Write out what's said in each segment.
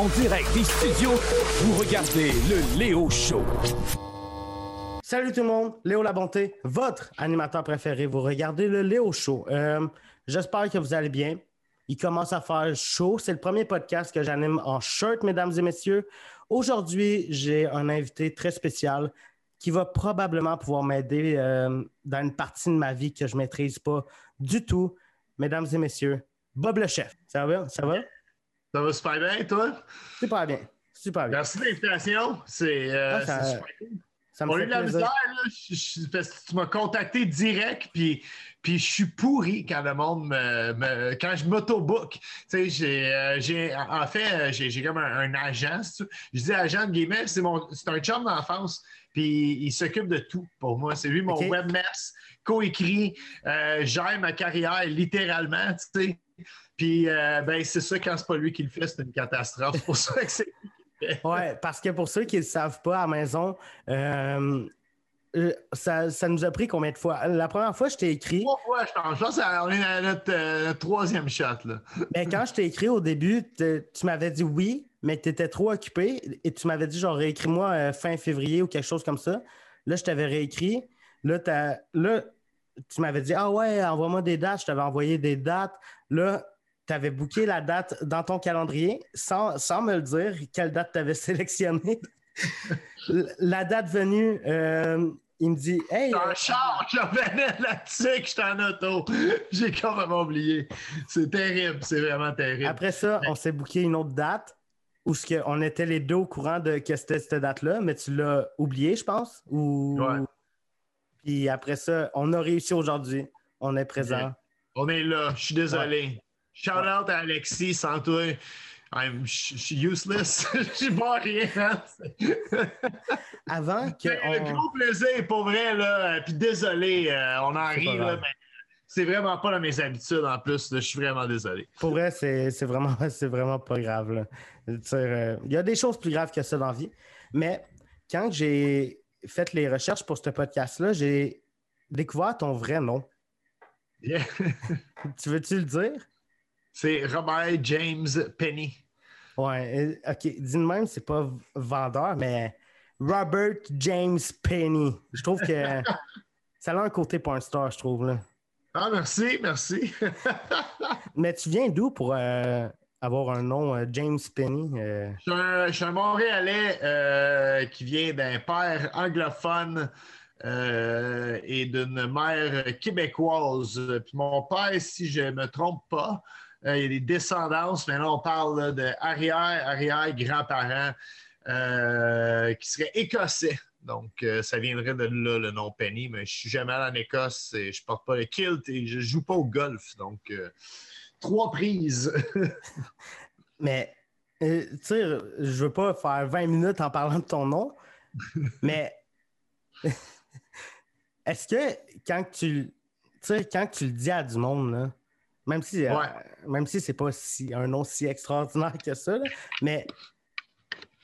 En direct des studios, vous regardez le Léo Show. Salut tout le monde, Léo La Bonté, votre animateur préféré. Vous regardez le Léo Show. Euh, J'espère que vous allez bien. Il commence à faire chaud. C'est le premier podcast que j'anime en shirt, mesdames et messieurs. Aujourd'hui, j'ai un invité très spécial qui va probablement pouvoir m'aider euh, dans une partie de ma vie que je ne maîtrise pas du tout. Mesdames et messieurs, Bob le chef. Ça va? Ça va? Ça va super bien, toi? Super bien. Super bien. Merci de l'invitation. C'est euh, Ah, super cool. Ça me On a fait eu de la misère, là. Je- je- parce que tu m'as contacté direct, puis, puis je suis pourri quand le monde me. me- quand je m'auto-book. Tu sais, j'ai, euh, en fait, j'ai, comme un, un agent. si tu veux. Je dis agent de guillemets, c'est, un chum d'enfance, puis il s'occupe de tout pour moi. C'est lui mon Ok. webmaster, coécrit, euh, gère ma carrière littéralement, tu sais. Puis, euh, ben, c'est ça, quand c'est pas lui qui le fait, c'est une catastrophe. C'est pour ça que c'est. Ouais, parce que pour ceux qui ne le savent pas à la maison, euh, euh, ça, ça nous a pris combien de fois? La première fois, je t'ai écrit, Trois fois, je pense. Je pense qu'on est à notre, euh, troisième shot. Là. mais quand je t'ai écrit au début, tu m'avais dit oui, mais que tu étais trop occupé et tu m'avais dit genre réécris-moi euh, fin février ou quelque chose comme ça. Là, je t'avais réécrit. Là, là tu m'avais dit Ah ouais, envoie-moi des dates. Je t'avais envoyé des dates. Là, tu avais booké la date dans ton calendrier? Sans, sans me le dire, quelle date tu avais sélectionnée? la date venue, euh, il me dit Hey, Dans le char, je revenais là-dessus que j'étais en auto. J'ai complètement oublié. C'est terrible, c'est vraiment terrible. Après ça, on s'est booké une autre date où ce que on était les deux au courant de que c'était cette date-là, mais tu l'as oublié, je pense. Ou... Ouais. Puis après ça, on a réussi aujourd'hui. On est présent. On est là, je suis désolé. Shout out à Alexis, sans toi. I'm- Je je suis useless. Je suis pas rien. hein. Avant que. C'est un on- gros plaisir, pour vrai. Là. Euh, Puis désolé, euh, on en rit, là, mais c'est vraiment pas dans mes habitudes en plus. là. Je suis vraiment désolé. Pour vrai, c'est vraiment, vraiment pas grave. là. Euh, Il y a des choses plus graves que ça dans la vie. Mais quand j'ai fait les recherches pour ce podcast-là, j'ai découvert ton vrai nom. Yeah. Tu veux-tu le dire? C'est Robert James Penny. Ouais, euh, ok. Dis de même, c'est pas vendeur, mais Robert James Penny. Je trouve que ça a un côté porn star, je trouve. Là. Ah, merci, merci. Mais tu viens d'où pour euh, avoir un nom euh, James Penny? euh? Je suis un, je suis un Montréalais qui vient d'un père anglophone euh, et d'une mère québécoise. Puis mon père, si je ne me trompe pas, euh, il y a des descendances, mais là, on parle de arrière, arrière, grands-parents euh, qui seraient écossais. Donc, euh, ça viendrait de là, le nom Penny, mais je suis jamais allé en Écosse et je porte pas le kilt et je joue pas au golf. Donc, trois prises. Mais, tu sais, je veux pas faire 20 minutes en parlant de ton nom, mais est-ce que quand tu, tu sais, quand tu le dis à du monde, là, même si, euh, Ouais. même si c'est pas si, un nom si extraordinaire que ça, là, mais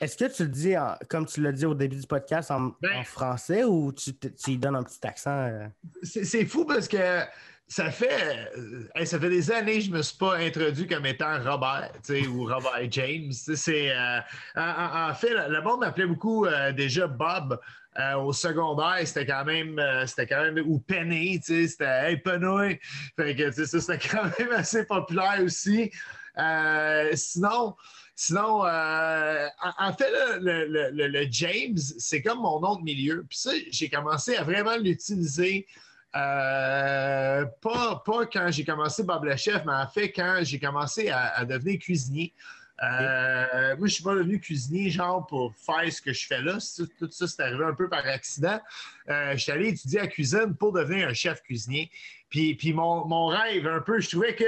est-ce que tu le dis, en- comme tu l'as dit au début du podcast, en, Ben- en français ou tu, tu y donnes un petit accent? euh? C'est fou parce que ça fait, euh, hey, ça fait des années que je me suis pas introduit comme étant Robert ou Robert James. C'est, euh, en, fait, le le monde m'appelait beaucoup euh, déjà Bob. Euh, au secondaire, c'était quand même, euh, c'était quand même, ou Penny, tu sais, c'était Hey Penny. Fait que, tu sais, ça, c'était quand même assez populaire aussi. Euh, sinon, Sinon, en, fait, le, James, c'est comme mon nom de milieu. Puis ça, j'ai commencé à vraiment l'utiliser. pas, pas quand j'ai commencé Bob le Chef, mais en fait quand j'ai commencé à devenir cuisinier. Euh, Moi, je suis pas devenu cuisinier, genre, pour faire ce que je fais là. Tout ça, c'est arrivé un peu par accident. Euh, je suis allé étudier la cuisine pour devenir un chef cuisinier. Puis, puis mon, mon rêve, un peu, je trouvais que,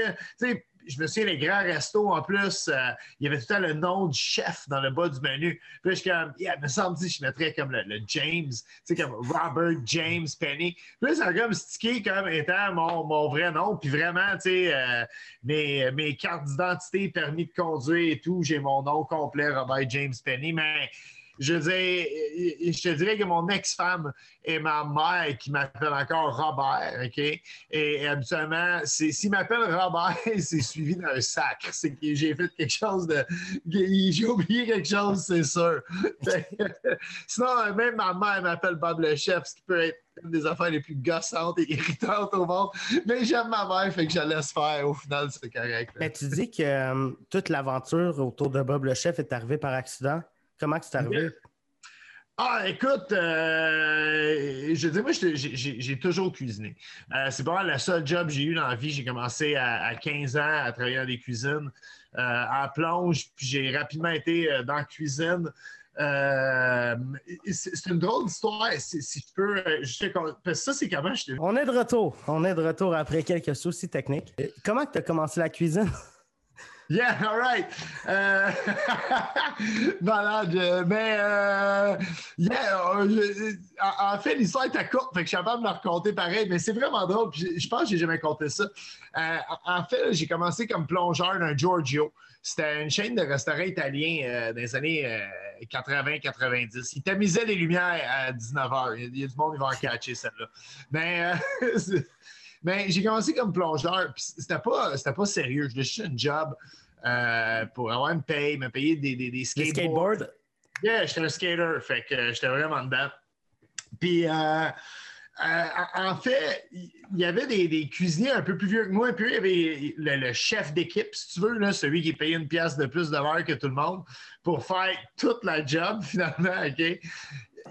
je me souviens, les grands restos, en plus, euh, il y avait tout le temps le nom du chef dans le bas du menu. Puis là, je suis comme, yeah, me semble que je mettrais comme le, le James, tu sais, comme Robert James Penny. Puis là, ça a comme stické comme étant mon, mon vrai nom. Puis vraiment, tu sais, euh, mes, mes cartes d'identité, permis de conduire et tout, j'ai mon nom complet, Robert James Penny. Mais je dire, je te dirais que mon ex-femme et ma mère qui m'appelle encore Robert, OK? Et habituellement, s'il m'appelle Robert, c'est suivi d'un sacre. C'est que j'ai fait quelque chose de. J'ai oublié quelque chose, c'est sûr. Sinon, même ma mère m'appelle Bob le chef, ce qui peut être une des affaires les plus gossantes et irritantes au monde. Mais j'aime ma mère, fait que je la laisse faire. Au final, c'est correct. Mais tu dis que euh, toute l'aventure autour de Bob le chef est arrivée par accident? Comment c'est arrivé? Ah, écoute, euh, je dis, moi, j'ai toujours cuisiné. Euh, c'est pas le seul job que j'ai eu dans la vie. J'ai commencé à, 15 ans à travailler dans des cuisines euh, en plonge, puis j'ai rapidement été dans la cuisine. c'est une drôle d'histoire, si, je peux. Je sais parce que ça, c'est comment je On est de retour. On est de retour après quelques soucis techniques. Comment tu as commencé la cuisine? Yeah, all right. Euh, malade. Euh, mais, euh, yeah, euh, en, fait, l'histoire est courte, fait je suis capable de me raconter pareil, mais c'est vraiment drôle. je pense que j'ai jamais compté ça. en fait, j'ai commencé comme plongeur d'un Giorgio. C'était une chaîne de restaurants italiens des années 80-90. Ils tamisaient les lumières à 19h. Il y a du monde qui va en catcher celle-là. Mais Mais j'ai commencé comme plongeur, puis c'était pas, c'était pas sérieux. Je cherchais un job euh, pour avoir une paye, me payer des, des, des skateboards. Yeah, j'étais un skater, fait que j'étais vraiment dedans. Puis, euh, euh, en fait, il y avait des, des, cuisiniers un peu plus vieux que moi, puis il y avait le, chef d'équipe, si tu veux, là, celui qui payait une pièce de plus de l'heure que tout le monde pour faire toute la job, finalement, OK?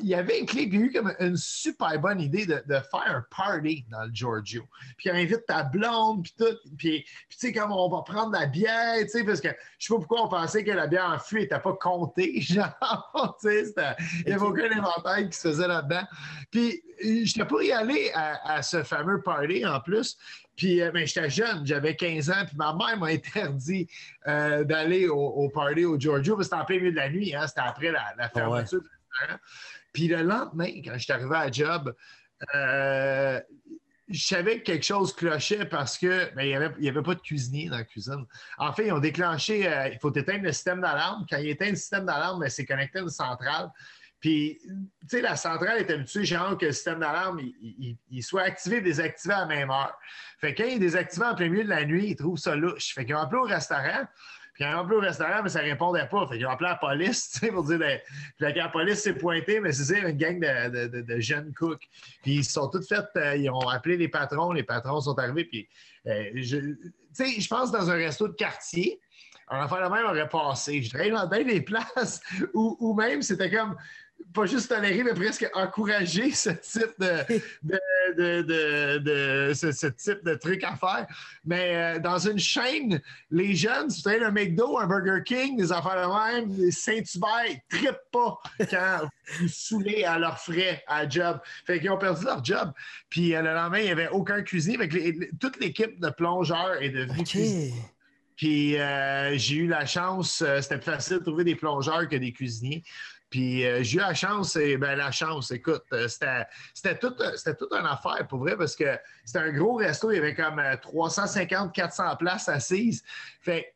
Il y avait clé, il a eu comme une super bonne idée de, faire un party dans le Giorgio. Puis il invite ta blonde, puis tout. Puis, tu sais, comme on va prendre la bière, tu sais, parce que je sais pas pourquoi on pensait que la bière en fût n'était pas comptée. Genre, tu sais, il n'y avait aucun inventaire qui se faisait là-dedans. Puis je n'étais pas y aller à, ce fameux party en plus. Puis, euh, ben, j'étais jeune, j'avais 15 ans, puis ma mère m'a interdit euh, d'aller au, party au Giorgio, parce que c'était en plein milieu de la nuit, hein, c'était après la, ah fermeture du restaurant. Puis le lendemain, quand je suis arrivé à job, euh, je savais que quelque chose clochait parce que ben, il n'y avait, pas de cuisinier dans la cuisine. En fait, ils ont déclenché, euh, il faut éteindre le système d'alarme. Quand ils éteignent le système d'alarme, ben, c'est connecté à une centrale. Puis, tu sais, la centrale est habituée, genre, que le système d'alarme, il, soit activé désactivé à la même heure. Fait que quand il est désactivé en plein milieu de la nuit, ils trouvent ça louche. Fait qu'ils ont appelé au restaurant. Puis ils ont appelé au restaurant, mais ça répondait pas. Fait qu'ils ont appelé la police, pour dire. Ben, puis la police s'est pointée, mais c'est une gang de, jeunes cooks. Puis ils sont tous fait. Euh, ils ont appelé les patrons, les patrons sont arrivés. Puis, euh, tu sais, je pense dans un resto de quartier, un affaire de même aurait passé. Je dirais dans des places où même c'était comme pas juste tolérer, mais presque encourager ce type de, de, ce, type de truc à faire. Mais euh, dans une chaîne, les jeunes, tu un McDo, un Burger King, des affaires de même, Saint-Hubert, ils trippent pas quand vous saoulez à leurs frais à job. Fait qu'ils ont perdu leur job. Puis euh, le lendemain, il n'y avait aucun cuisinier. toute l'équipe de plongeurs est devenue okay. Puis euh, j'ai eu la chance, c'était plus facile de trouver des plongeurs que des cuisiniers. Puis euh, j'ai eu la chance, et ben la chance, écoute, euh, c'était tout, toute une affaire pour vrai parce que c'était un gros resto, il y avait comme 350, euh, 400 places assises. Fait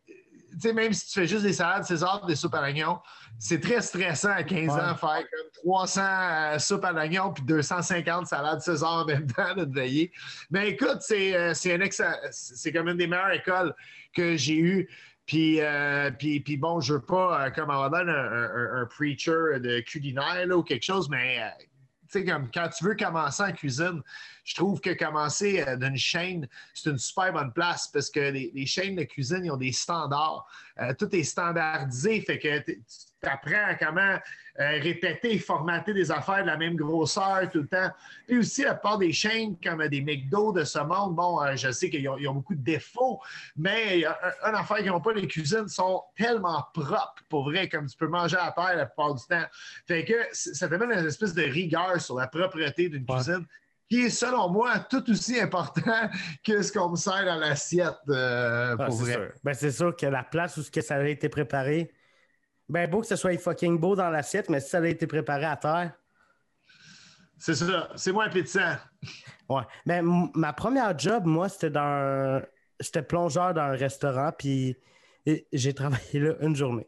tu sais, même si tu fais juste des salades César, des soupes à l'oignon, c'est très stressant à 15 ans faire comme 300 soupes à l'oignon puis 250 salades César en même temps de veiller. Mais écoute, c'est c'est comme une des meilleures écoles que j'ai eues. Euh, puis, bon, je veux pas, euh, comme on un, un, un, preacher de culinaire ou quelque chose, mais euh, tu sais, comme quand tu veux commencer en cuisine, je trouve que commencer d'une chaîne, c'est une super bonne place parce que les, chaînes de cuisine, ils ont des standards. tout est standardisé, fait que tu apprends à comment euh, répéter, formater des affaires de la même grosseur tout le temps. Puis aussi, la part des chaînes comme des McDo de ce monde, bon, euh, je sais qu'ils ont, beaucoup de défauts, mais une affaire qu'ils n'ont pas, les cuisines sont tellement propres, pour vrai, comme tu peux manger à terre la plupart du temps. Fait que ça te une espèce de rigueur sur la propreté d'une cuisine qui est, selon moi, tout aussi important que ce qu'on me sert dans l'assiette. Euh, ah, pour vrai. Ben, c'est sûr que la place où ça a été préparé, ben beau que ce soit fucking beau dans l'assiette, mais si ça a été préparé à terre. C'est ça, c'est moins appétissant. Ouais. Mais ma première job, moi, c'était dans J'étais plongeur dans un restaurant, puis j'ai travaillé là une journée.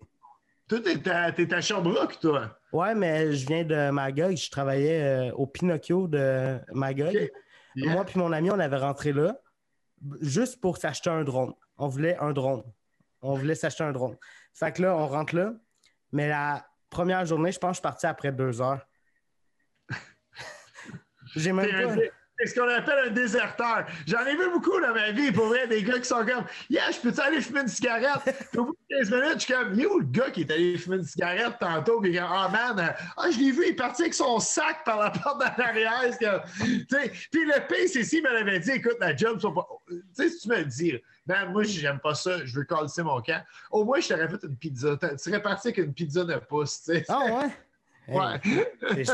Toi, t'es à, à Sherbrooke, toi? Ouais, mais je viens de Magog. Je travaillais euh, au Pinocchio de Magog. Yeah. Moi puis mon ami, on avait rentré là juste pour s'acheter un drone. On voulait un drone. On voulait s'acheter un drone. Fait que là, on rentre là. Mais la première journée, je pense que je suis parti après deux heures. J'ai même pas... C'est ce qu'on appelle un déserteur. J'en ai vu beaucoup dans ma vie, pour vrai, des gars qui sont comme Yeah, je peux-tu aller fumer une cigarette? Puis au bout de 15 minutes, je suis comme Yo, le gars qui est allé fumer une cigarette tantôt, puis comme Ah man, ah, je l'ai vu, il est parti avec son sac par la porte d'en arrière. Puis le pire, c'est s'il me l'avait dit, écoute, la job, sont pas. Tu sais, si tu me le dis, man, moi, j'aime pas ça, je veux coller mon camp. Au moins, je t'aurais fait une pizza. Tu serais parti avec une pizza de pouce, tu sais. Ah ouais? Ouais. Hey.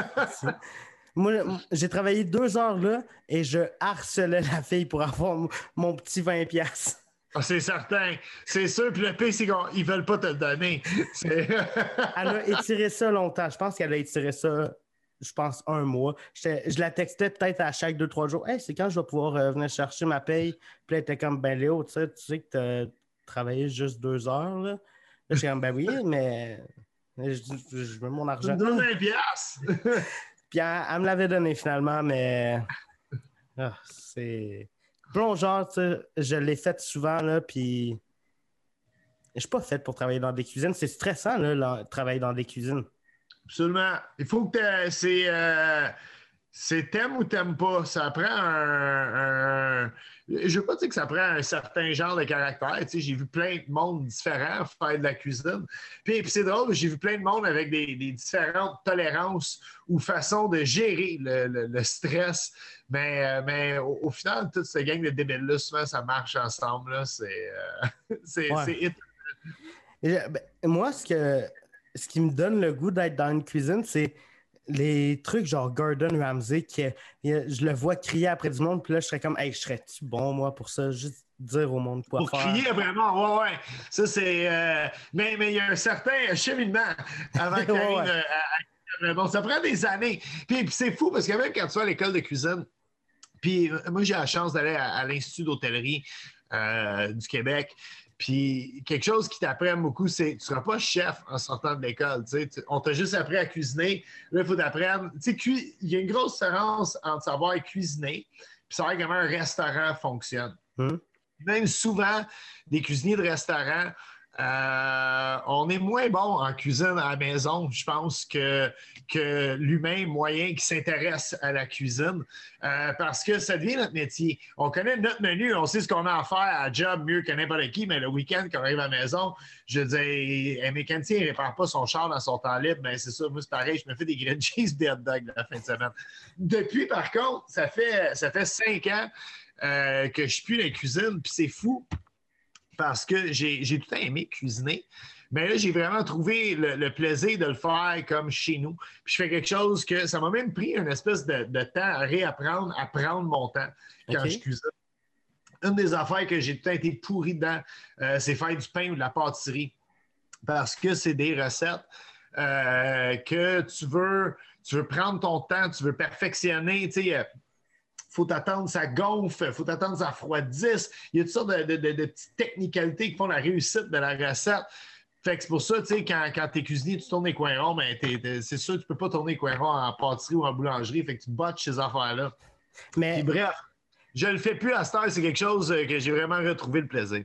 Moi, j'ai travaillé deux heures là et je harcelais la fille pour avoir mon petit 20$. piastres. Ah, c'est certain. C'est sûr. Puis le pire, c'est qu'ils veulent pas te le donner. Elle a étiré ça longtemps. Je pense qu'elle a étiré ça, je pense, un mois. Je la textais peut-être à chaque deux, trois jours. Hey, c'est quand je vais pouvoir euh, venir chercher ma paye? Puis là, elle était comme, ben Léo, tu sais, tu sais que tu as travaillé juste deux heures. Là, là j'étais comme, ben oui, mais je, je- je veux mon Tu argent. me donnes un piastre. Puis elle, elle me l'avait donné finalement, mais ah, c'est. Plongeur, tu sais, je l'ai fait souvent, là, puis je suis pas fait pour travailler dans des cuisines. C'est stressant, là, là, travailler dans des cuisines. Absolument. Il faut que c'est euh, c'est t'aimes ou t'aimes pas. Ça prend un, un- Je veux pas dire que ça prend un certain genre de caractère. Tu sais, j'ai vu plein de monde différents faire de la cuisine. Puis, puis c'est drôle, j'ai vu plein de monde avec des, des différentes tolérances ou façons de gérer le, le- le stress. Mais, euh, mais au, au final, toute cette gang de débiles-là, souvent, ça marche ensemble. là. C'est euh, c'est- Ouais. c'est hit. Et, ben, moi, ce, que, ce qui me donne le goût d'être dans une cuisine, c'est les trucs genre Gordon Ramsay, qui, je le vois crier après du monde, puis là, je serais comme, hey, je serais-tu bon, moi, pour ça? Juste dire au monde quoi Pour faire. crier vraiment, ouais, ouais. Ça, c'est. euh, mais mais il y a un certain cheminement avant qu'il Ouais, euh, à- Bon, ça prend des années. Puis, puis c'est fou parce que même quand tu vas à l'école de cuisine, puis euh, moi, j'ai la chance d'aller à, à l'Institut d'hôtellerie euh, du Québec. Puis quelque chose qui t'apprend beaucoup, c'est tu ne seras pas chef en sortant de l'école. On t'a juste appris à cuisiner. Là, il faut t'apprendre. Il y a une grosse différence entre savoir cuisiner et savoir comment un restaurant fonctionne. Hum. Même souvent, des cuisiniers de restaurant, euh, on est moins bon en cuisine à la maison, je pense, que, que l'humain moyen qui s'intéresse à la cuisine, euh, parce que ça devient notre métier. On connaît notre menu, on sait ce qu'on a à faire à job mieux que n'importe qui, mais le week-end, quand on arrive à la maison, je dis, un mécanicien ne répare pas son char dans son temps libre, mais c'est ça, moi, c'est pareil, je me fais des grilled cheese des hot dogs la fin de semaine. Depuis, par contre, ça fait, ça fait cinq ans euh, que je suis plus dans la cuisine, puis c'est fou parce que j'ai tout aimé cuisiner. Mais là, j'ai vraiment trouvé le, le plaisir de le faire comme chez nous. Puis je fais quelque chose que ça m'a même pris une espèce de, de temps à réapprendre, à prendre mon temps quand je cuisine. Une des affaires que j'ai tout le temps été pourri dedans, euh, c'est faire du pain ou de la pâtisserie. Parce que c'est des recettes euh, que tu veux, tu veux prendre ton temps, tu veux perfectionner. Tu sais, euh, faut t'attendre ça gonfle, faut t'attendre ça refroidisse. Il y a toutes sortes de, de- de- de petites technicalités qui font la réussite de la recette. Fait que c'est pour ça, tu sais, quand, quand t'es cuisinier, tu tournes les coins ronds, ben, t'es- t'es- c'est sûr que tu peux pas tourner les coins ronds en pâtisserie ou en boulangerie. Fait que tu botches ces affaires-là. Mais Puis bref, je le fais plus à cette heure. C'est quelque chose euh, que j'ai vraiment retrouvé le plaisir.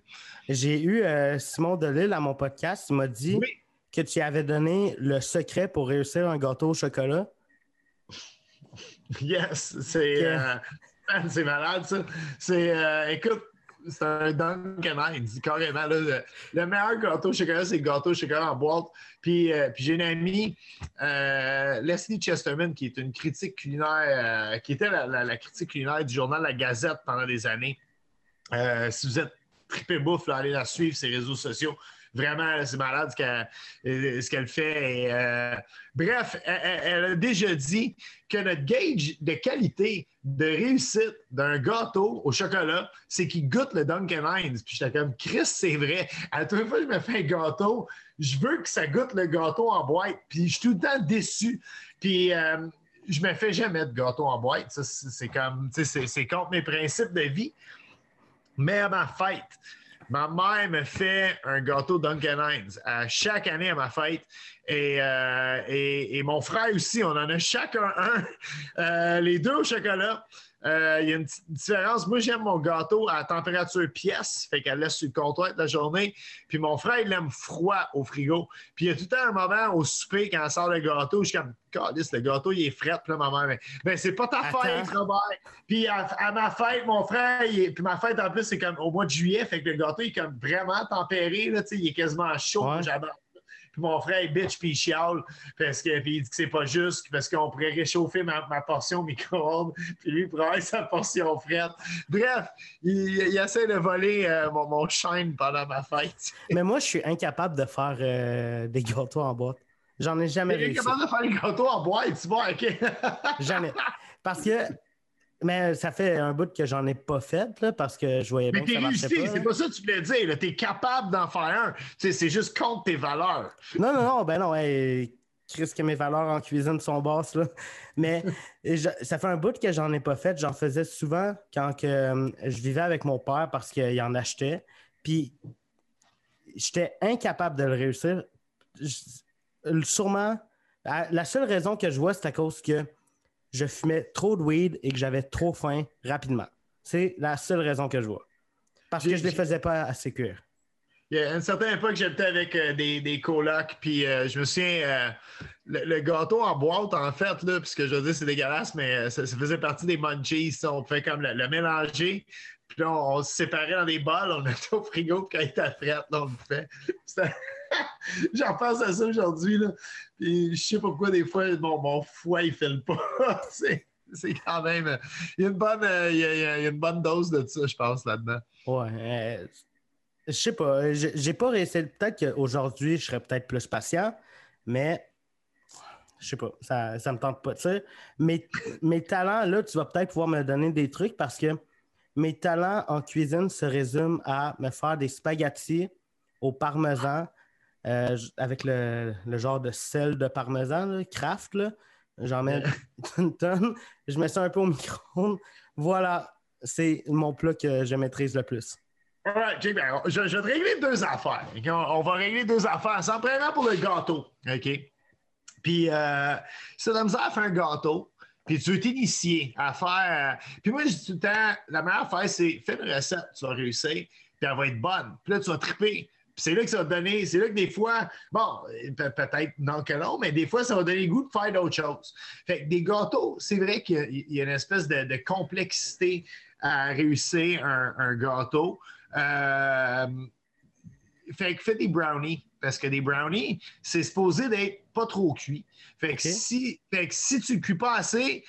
j'ai eu euh, Simon Delille à mon podcast. Il m'a dit Oui. que tu avais donné le secret pour réussir un gâteau au chocolat. Yes, c'est Ok. euh, malade ça. C'est euh, écoute, c'est un Dunkin' Hines, carrément. là. le, le meilleur gâteau au chocolat, c'est le gâteau au chocolat en boîte. Puis, euh, puis j'ai une amie, Leslie Chesterman, qui est une critique culinaire, qui était la, la- la critique culinaire du journal La Gazette pendant des années. Si vous êtes trippé bouffe, là, allez la suivre, ses réseaux sociaux. Vraiment, c'est malade ce qu'elle, euh, fait. Euh, bref, elle, a déjà dit que notre gauge de qualité, de réussite d'un gâteau au chocolat, c'est qu'il goûte le Dunkin' Hines. Puis j'étais comme, Chris, c'est vrai. À toute fois que je me fais un gâteau, je veux que ça goûte le gâteau en boîte. Puis je suis tout le temps déçu. Puis euh, je me fais jamais de gâteau en boîte. Ça, c'est comme, c'est- contre mes principes de vie. Mais à ma ma mère me fait un gâteau Duncan Hines à chaque année à ma fête. Et, euh, et, et, mon frère aussi, on en a chacun un, euh, les deux au chocolat. Euh, il y a une petite différence. Moi, j'aime mon gâteau à température pièce, fait qu'elle laisse sur le comptoir toute la journée. Puis mon frère, il l'aime froid au frigo. Puis il y a tout le temps un moment au souper quand elle sort le gâteau, je suis comme, le gâteau, il est frais. Puis là, ma mère, mais, ben, c'est pas ta fête, Robert. Puis à, ma fête, mon frère, puis ma fête en plus, c'est comme au mois de juillet, fait que le gâteau, il est comme vraiment tempéré, là, il est quasiment chaud. J'adore puis mon frère, il bitch, puis il chiale, parce que, puis il dit que c'est pas juste, parce qu'on pourrait réchauffer ma, portion au micro-ondes, puis lui, il pourrait sa portion frette. Bref, il, essaie de voler euh, mon, mon shine pendant ma fête. Mais moi, je suis incapable de faire euh, des gâteaux en boîte. J'en ai jamais réussi. incapable de faire des gâteaux en boîte, tu vois, OK? jamais. Parce que mais ça fait un bout que j'en ai pas fait là, parce que je voyais bien que ça marchait réussi, c'est pas ça que tu voulais dire. Tu es capable d'en faire un. c'est juste contre tes valeurs. Non, non, non, ben non. Hey, Chris, que mes valeurs en cuisine sont basses. Là. Mais ça fait un bout que j'en ai pas fait. J'en faisais souvent quand que, euh, je vivais avec mon père parce qu'il en achetait. Puis j'étais incapable de le réussir. sûrement, la seule raison que je vois, c'est à cause que je fumais trop de weed et que j'avais trop faim rapidement. C'est la seule raison que je vois. Parce que je ne les faisais pas assez cuire. Il y a une certaine époque, j'étais avec euh, des, des colocs, puis euh, je me souviens, euh, le, gâteau en boîte, en fait, là, puisque je veux dire, c'est dégueulasse, mais ça, faisait partie des munchies. On fait comme le, mélanger, puis là, on, se séparait dans des bols, on mettait au frigo, puis quand il était frette, on le fait. J'en pense à ça aujourd'hui. Puis je sais pas pourquoi des fois mon foie il fait le pas. c'est, quand même. Il y, a une bonne, il, y a, une bonne dose de ça, je pense, là-dedans. Ouais. Euh, je sais pas. J'ai pas réussi. Peut-être qu'aujourd'hui, je serais peut-être plus patient, mais je sais pas. Ça, ça me tente pas. Mes, mes talents, là, tu vas peut-être pouvoir me donner des trucs parce que mes talents en cuisine se résument à me faire des spaghettis au parmesan euh, avec le, genre de sel de parmesan, craft. J'en mets une tonne. Je mets ça un peu au micro-ondes. Voilà, c'est mon plat que je maîtrise le plus. Right, je, vais te régler deux affaires. On, va régler deux affaires. C'est premièrement pour le gâteau. OK? Puis, euh, si tu as à faire un gâteau, puis tu veux t'initier à faire. Puis moi, je dis tout le temps, la meilleure affaire, c'est fais une recette, tu vas réussir, puis elle va être bonne. Puis là, tu vas triper c'est là que ça va donner, c'est là que des fois, bon, peut-être non que non, mais des fois, ça va donner le goût de faire d'autres choses. Fait que des gâteaux, c'est vrai qu'il y a une espèce de, complexité à réussir un, gâteau. Euh, fait que fais des brownies, parce que des brownies, c'est supposé d'être pas trop cuit. Fait que, si, fait que si tu ne cuis pas assez,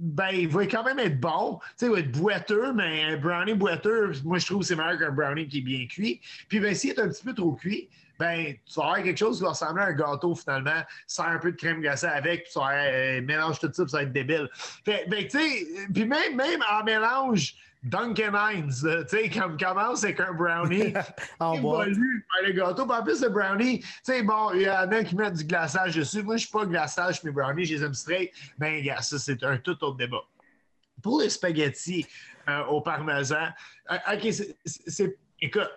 ben, il va quand même être bon. Il va être boiteux, mais un brownie boiteux, moi, je trouve que c'est meilleur qu'un brownie qui est bien cuit. Puis, ben, s'il est un petit peu trop cuit, ben, tu vas avoir quelque chose qui va ressembler à un gâteau, finalement. Sers un peu de crème glacée avec, puis vas, euh, mélange tout ça, puis ça va être débile. Ben, tu sais, puis même, même en mélange, Duncan Hines, tu sais, comme commence avec un brownie en par le gâteau. Puis en plus, le brownie, tu sais, bon, il y en a qui mettent du glaçage dessus. Moi, je suis pas glaçage, mes brownies, je les aime straight. Ben, gars, ça, c'est un tout autre débat. Pour les spaghettis euh, au parmesan, euh, OK, c'est. Écoute,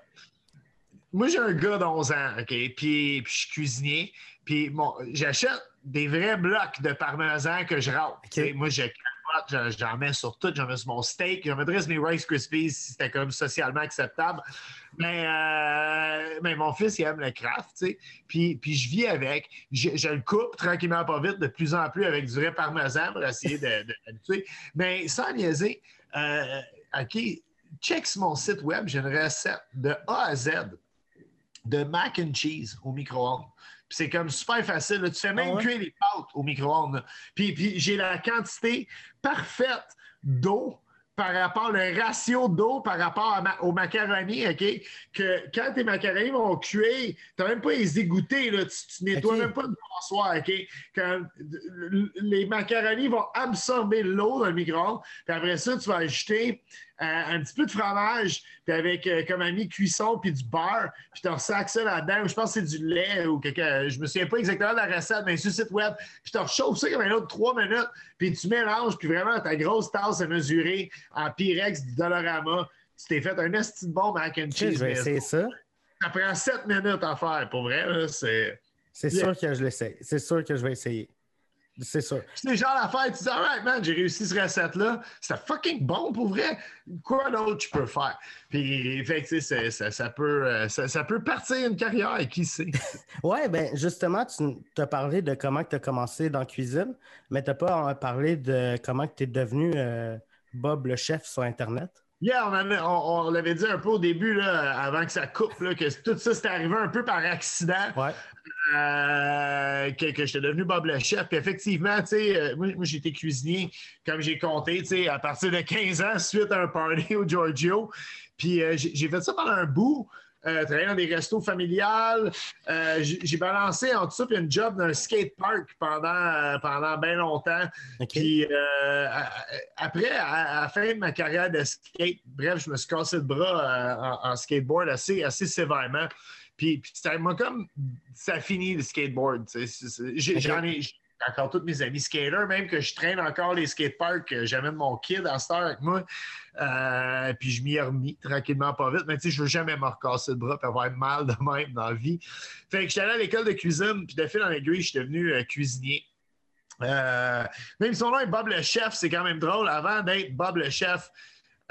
moi, j'ai un gars d'11 ans, OK, puis, puis je suis cuisinier, puis bon, j'achète des vrais blocs de parmesan que je râpe. Moi, je j'en mets sur tout, j'en mets sur mon steak, j'en mettrais sur mes Rice Krispies si c'était comme socialement acceptable. Mais, euh, mais mon fils, il aime le craft, tu sais. Puis, puis je vis avec. Je, le coupe tranquillement, pas vite, de plus en plus avec du vrai parmesan pour essayer de, de, Mais sans niaiser, euh, OK, check sur mon site web, j'ai une recette de A à Z de mac and cheese au micro-ondes c'est comme super facile. Tu fais même ah cuire les pâtes au micro-ondes. Puis, puis j'ai la quantité parfaite d'eau par rapport au ratio d'eau par rapport aux macaronis, OK? Que quand tes macaronis vont cuire, tu n'as même pas les égoutter, là, tu, ne nettoies même pas le bonsoir, OK? Quand les macaronis vont absorber l'eau dans le micro-ondes, puis après ça, tu vas ajouter un petit peu de fromage, puis avec euh, comme ami cuisson, puis du beurre, puis tu ressacs ça là-dedans. Je pense que c'est du lait ou quelque Je me souviens pas exactement de la recette, mais sur le site web. Puis tu rechauffes ça comme un autre trois minutes, puis tu mélanges, puis vraiment ta grosse tasse est mesurée en Pyrex du Dollarama. tu t'es fait un esti de bon mac and cheese. je vais mais essayer ça? Ça prend 7 minutes à faire, pour vrai. C'est sûr que je l'essaye. C'est sûr que je vais essayer. C'est sûr. c'est genre l'affaire, tu dis, alright, man, j'ai réussi cette recette-là. C'était fucking bon, pour vrai. Quoi d'autre tu peux faire? Puis, fait que, ça, ça peut, euh, ça, ça peut partir une carrière, qui sait? Ouais, ben justement, tu as parlé de comment tu as commencé dans la cuisine, mais tu n'as pas parlé de comment tu es devenu euh, Bob le chef sur Internet. Yeah, on, l'avait dit un peu au début, là, avant que ça coupe, là, que tout ça, c'était arrivé un peu par accident. Ouais. euh, que, que j'étais devenu Bob le chef. Puis effectivement, tu sais, euh, moi, moi, j'étais cuisinier, comme j'ai compté, tu sais, à partir de 15 ans, suite à un party au Giorgio. Puis euh, j'ai fait ça pendant un bout. Euh, dans des restos familiales. Euh, j'ai balancé en dessous une job d'un skate park pendant, pendant bien longtemps. Puis euh, à- après, à, à la fin de ma carrière de skate, bref, je me suis cassé le bras euh, en, en skateboard assez, assez sévèrement. Puis, puis ça m'a comme. Ça finit le skateboard. J'en ai. Encore tous mes amis skaters, même que je traîne encore les skateparks. euh, J'amène mon kid à cette avec moi. Euh, puis je m'y ai remis tranquillement, pas vite. Mais tu sais, je veux jamais me recasser le bras et avoir mal de même dans la vie. Fait que j'étais allé à l'école de cuisine, puis de fil en aiguille, je suis devenu euh, cuisinier. Euh, même si son nom est Bob le chef, c'est quand même drôle. Avant d'être Bob le chef,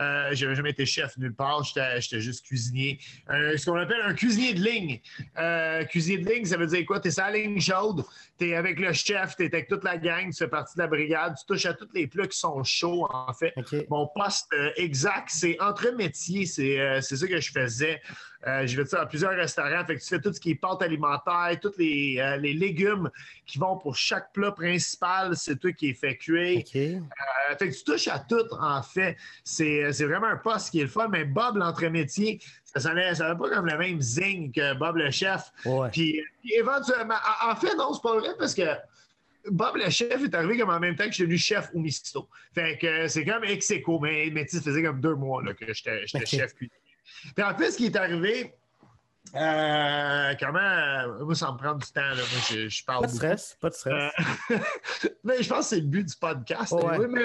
euh, j'avais jamais été chef nulle part. J'étais juste cuisinier. Euh, ce qu'on appelle un cuisinier de ligne. Euh, cuisinier de ligne, ça veut dire quoi? Tu es sur la ligne chaude, tu es avec le chef, tu es avec toute la gang, tu fais partie de la brigade, tu touches à tous les plats qui sont chauds, en fait. Mon poste euh, exact, c'est entre métiers. C'est c'est ça que je faisais. Euh, j'ai fait ça dans plusieurs restaurants. Fait que tu fais tout ce qui est pâte alimentaire, tous les, euh, les légumes qui vont pour chaque plat principal, c'est toi qui est fait cuire. Euh, fait que tu touches à tout, en fait. C'est c'est vraiment un poste qui est le fun. Mais Bob, l'entremétier, ça sonnait, ça pas comme le même zing que Bob le chef. Ouais. Puis, puis éventuellement, en, fait, non, c'est pas vrai parce que Bob le chef est arrivé comme en même temps que je suis devenu chef au Misto. Fait que euh, c'est comme ex aequo, mais, mais tu faisait comme deux mois là, que j'étais chef cuisinier. Puis en fait, ce qui est arrivé, euh, comment. euh, moi, ça me prend du temps, là. Moi, je, je parle Pas de stress, pas de stress. Euh, mais je pense que c'est le but du podcast. Ouais. Oui, mais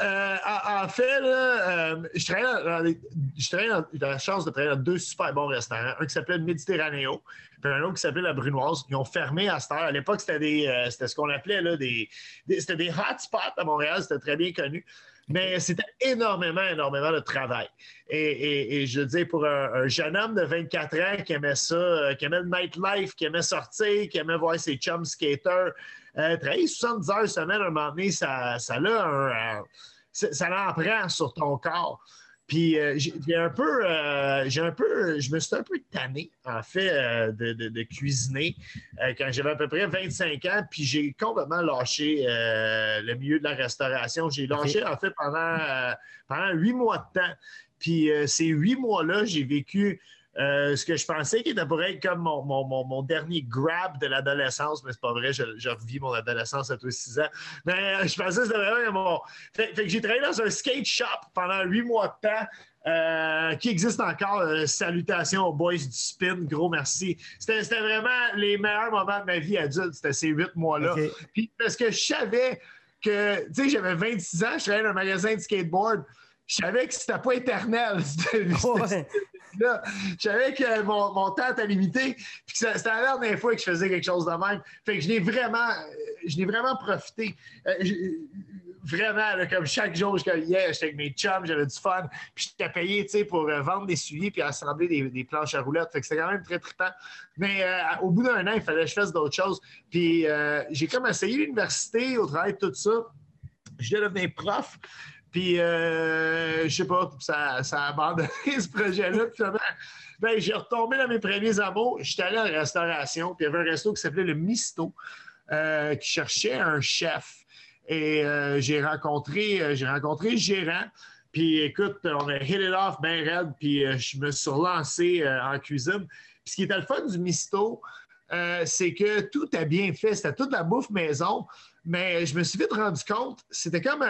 en, en fait, là, je travaillais dans, les- je travaillais dans- j'ai la chance de travailler dans deux super bons restaurants. Un qui s'appelait le Méditerranéo, puis un autre qui s'appelait la Brunoise. Ils ont fermé à cette heure. À l'époque, c'était des, c'était ce qu'on appelait là, des, des- c'était des hotspots à Montréal. C'était très bien connu. Mais c'était énormément, énormément de travail. Et, et- et je dire, pour un, un jeune homme de 24 ans qui aimait ça, euh, qui aimait le nightlife, qui aimait sortir, qui aimait voir ses chums skaters, euh, travailler 70 heures semaine, à un moment donné, ça, ça, a un, ça, ça en prend sur ton corps. Puis euh, j'ai un peu, euh, j'ai un peu, je me suis un peu tanné, en fait, euh, de, de- de cuisiner quand j'avais à peu près 25 ans. Puis j'ai complètement lâché le milieu de la restauration. J'ai lâché, en fait, pendant, pendant huit mois de temps. Puis ces huit mois-là, j'ai vécu euh, ce que je pensais qui était pour être comme mon, mon- mon- mon dernier grab de l'adolescence, mais c'est pas vrai, je, je revis mon adolescence à tous 6 ans. Mais euh, je pensais que c'était vraiment mon. Fait, fait que j'ai travaillé dans un skate shop pendant huit mois de temps. euh, qui existe encore. Salutations aux boys du spin, gros merci. C'était vraiment les meilleurs moments de ma vie adulte, c'était ces huit mois-là. Puis parce que je savais que, tu sais, j'avais 26 ans, je travaillais dans un magasin de skateboard. Je savais que c'était pas éternel. C'était- Ouais. Je savais que mon, temps était limité, puis c'était la dernière fois que je faisais quelque chose de même. Fait que je l'ai vraiment, euh, je l'ai vraiment profité. Euh, je- vraiment, comme chaque jour, je yeah, j'étais avec mes chums, j'avais du fun, puis j'étais payé, tu sais, pour euh, vendre des souliers puis assembler des, planches à roulettes. Fait que c'était quand même très trippant. Mais euh, au bout d'un an, il fallait que je fasse d'autres choses. Puis euh, j'ai comme essayé l'université au travail tout ça. Je devais devenir prof. Puis, euh, je sais pas, ça, a abandonné ce projet-là. Finalement, ben, j'ai retombé dans mes premiers amours. J'étais allé la restauration, puis il y avait un resto qui s'appelait le Misto, euh, qui cherchait un chef. Et euh, j'ai rencontré, euh, j'ai rencontré le gérant. Puis, écoute, on a hit it off bien raide, puis je me suis relancé en cuisine. Puis, ce qui était le fun du Misto, c'est que tout a bien fait. C'était toute la bouffe maison, mais je me suis vite rendu compte, c'était comme.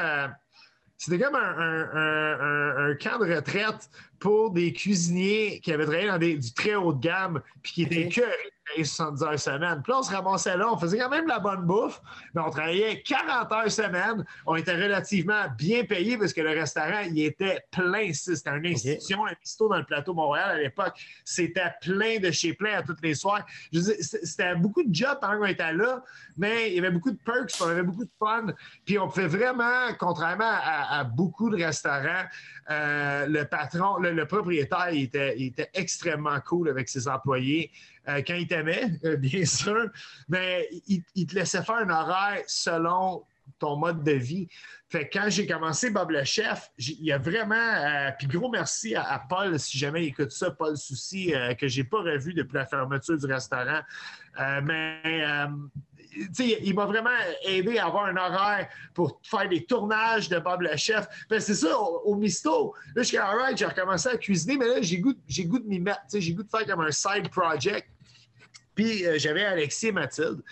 C'était comme un, un- un- un- un camp de retraite pour des cuisiniers qui avaient travaillé dans des, du très haut de gamme, puis qui étaient que 70 heures semaine. Puis là, on se ramassait là, on faisait quand même la bonne bouffe, mais on travaillait 40 heures semaine. On était relativement bien payés parce que le restaurant, il était plein. C'était une institution, un bistrot dans le plateau Montréal à l'époque. C'était plein de chez plein à toutes les soirs. C'était beaucoup de jobs pendant qu'on était là, mais il y avait beaucoup de perks, on avait beaucoup de fun. Puis on pouvait vraiment, contrairement à, beaucoup de restaurants, euh, le patron, le, propriétaire, il était, était extrêmement cool avec ses employés. Euh, quand il t'aimait, euh, bien sûr, mais il, te laissait faire un horaire selon ton mode de vie. Fait quand j'ai commencé Bob le Chef, il y a vraiment. Euh, puis gros merci à, Paul, si jamais il écoute ça, Paul Souci, que je n'ai pas revu depuis la fermeture du restaurant. mais il m'a vraiment aidé à avoir un horaire pour faire des tournages de Bob le Chef. Ben, c'est ça, au, Misto, là, je suis j'ai recommencé à cuisiner, mais là, j'ai goût, goût de m'y mettre. J'ai goût de faire comme un side project. Puis euh, j'avais Alexis et Mathilde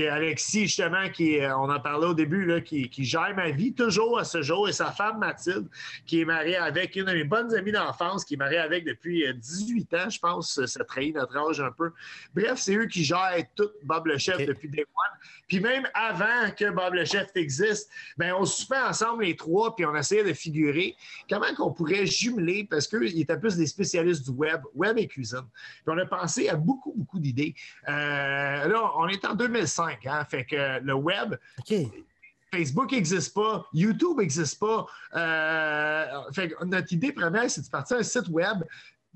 Alexis, justement, qui, euh, on en parlait au début, là, qui, gère ma vie toujours à ce jour, et sa femme Mathilde, qui est mariée avec une de mes bonnes amies d'enfance, qui est mariée avec depuis 18 euh, ans, je pense. Ça trahit notre âge un peu. Bref, c'est eux qui gèrent tout Bob le Chef depuis des mois. Puis même avant que Bob le Chef existe, ben, on se fait ensemble les trois, puis on essayait de figurer comment qu'on pourrait jumeler, parce qu'ils étaient plus des spécialistes du web, web et cuisine. Puis on a pensé à beaucoup, beaucoup d'idées. Euh, là, on est en 2005. Hein. Fait que le web. Facebook n'existe pas, YouTube n'existe pas. Euh, fait notre idée première, c'est de partir un site web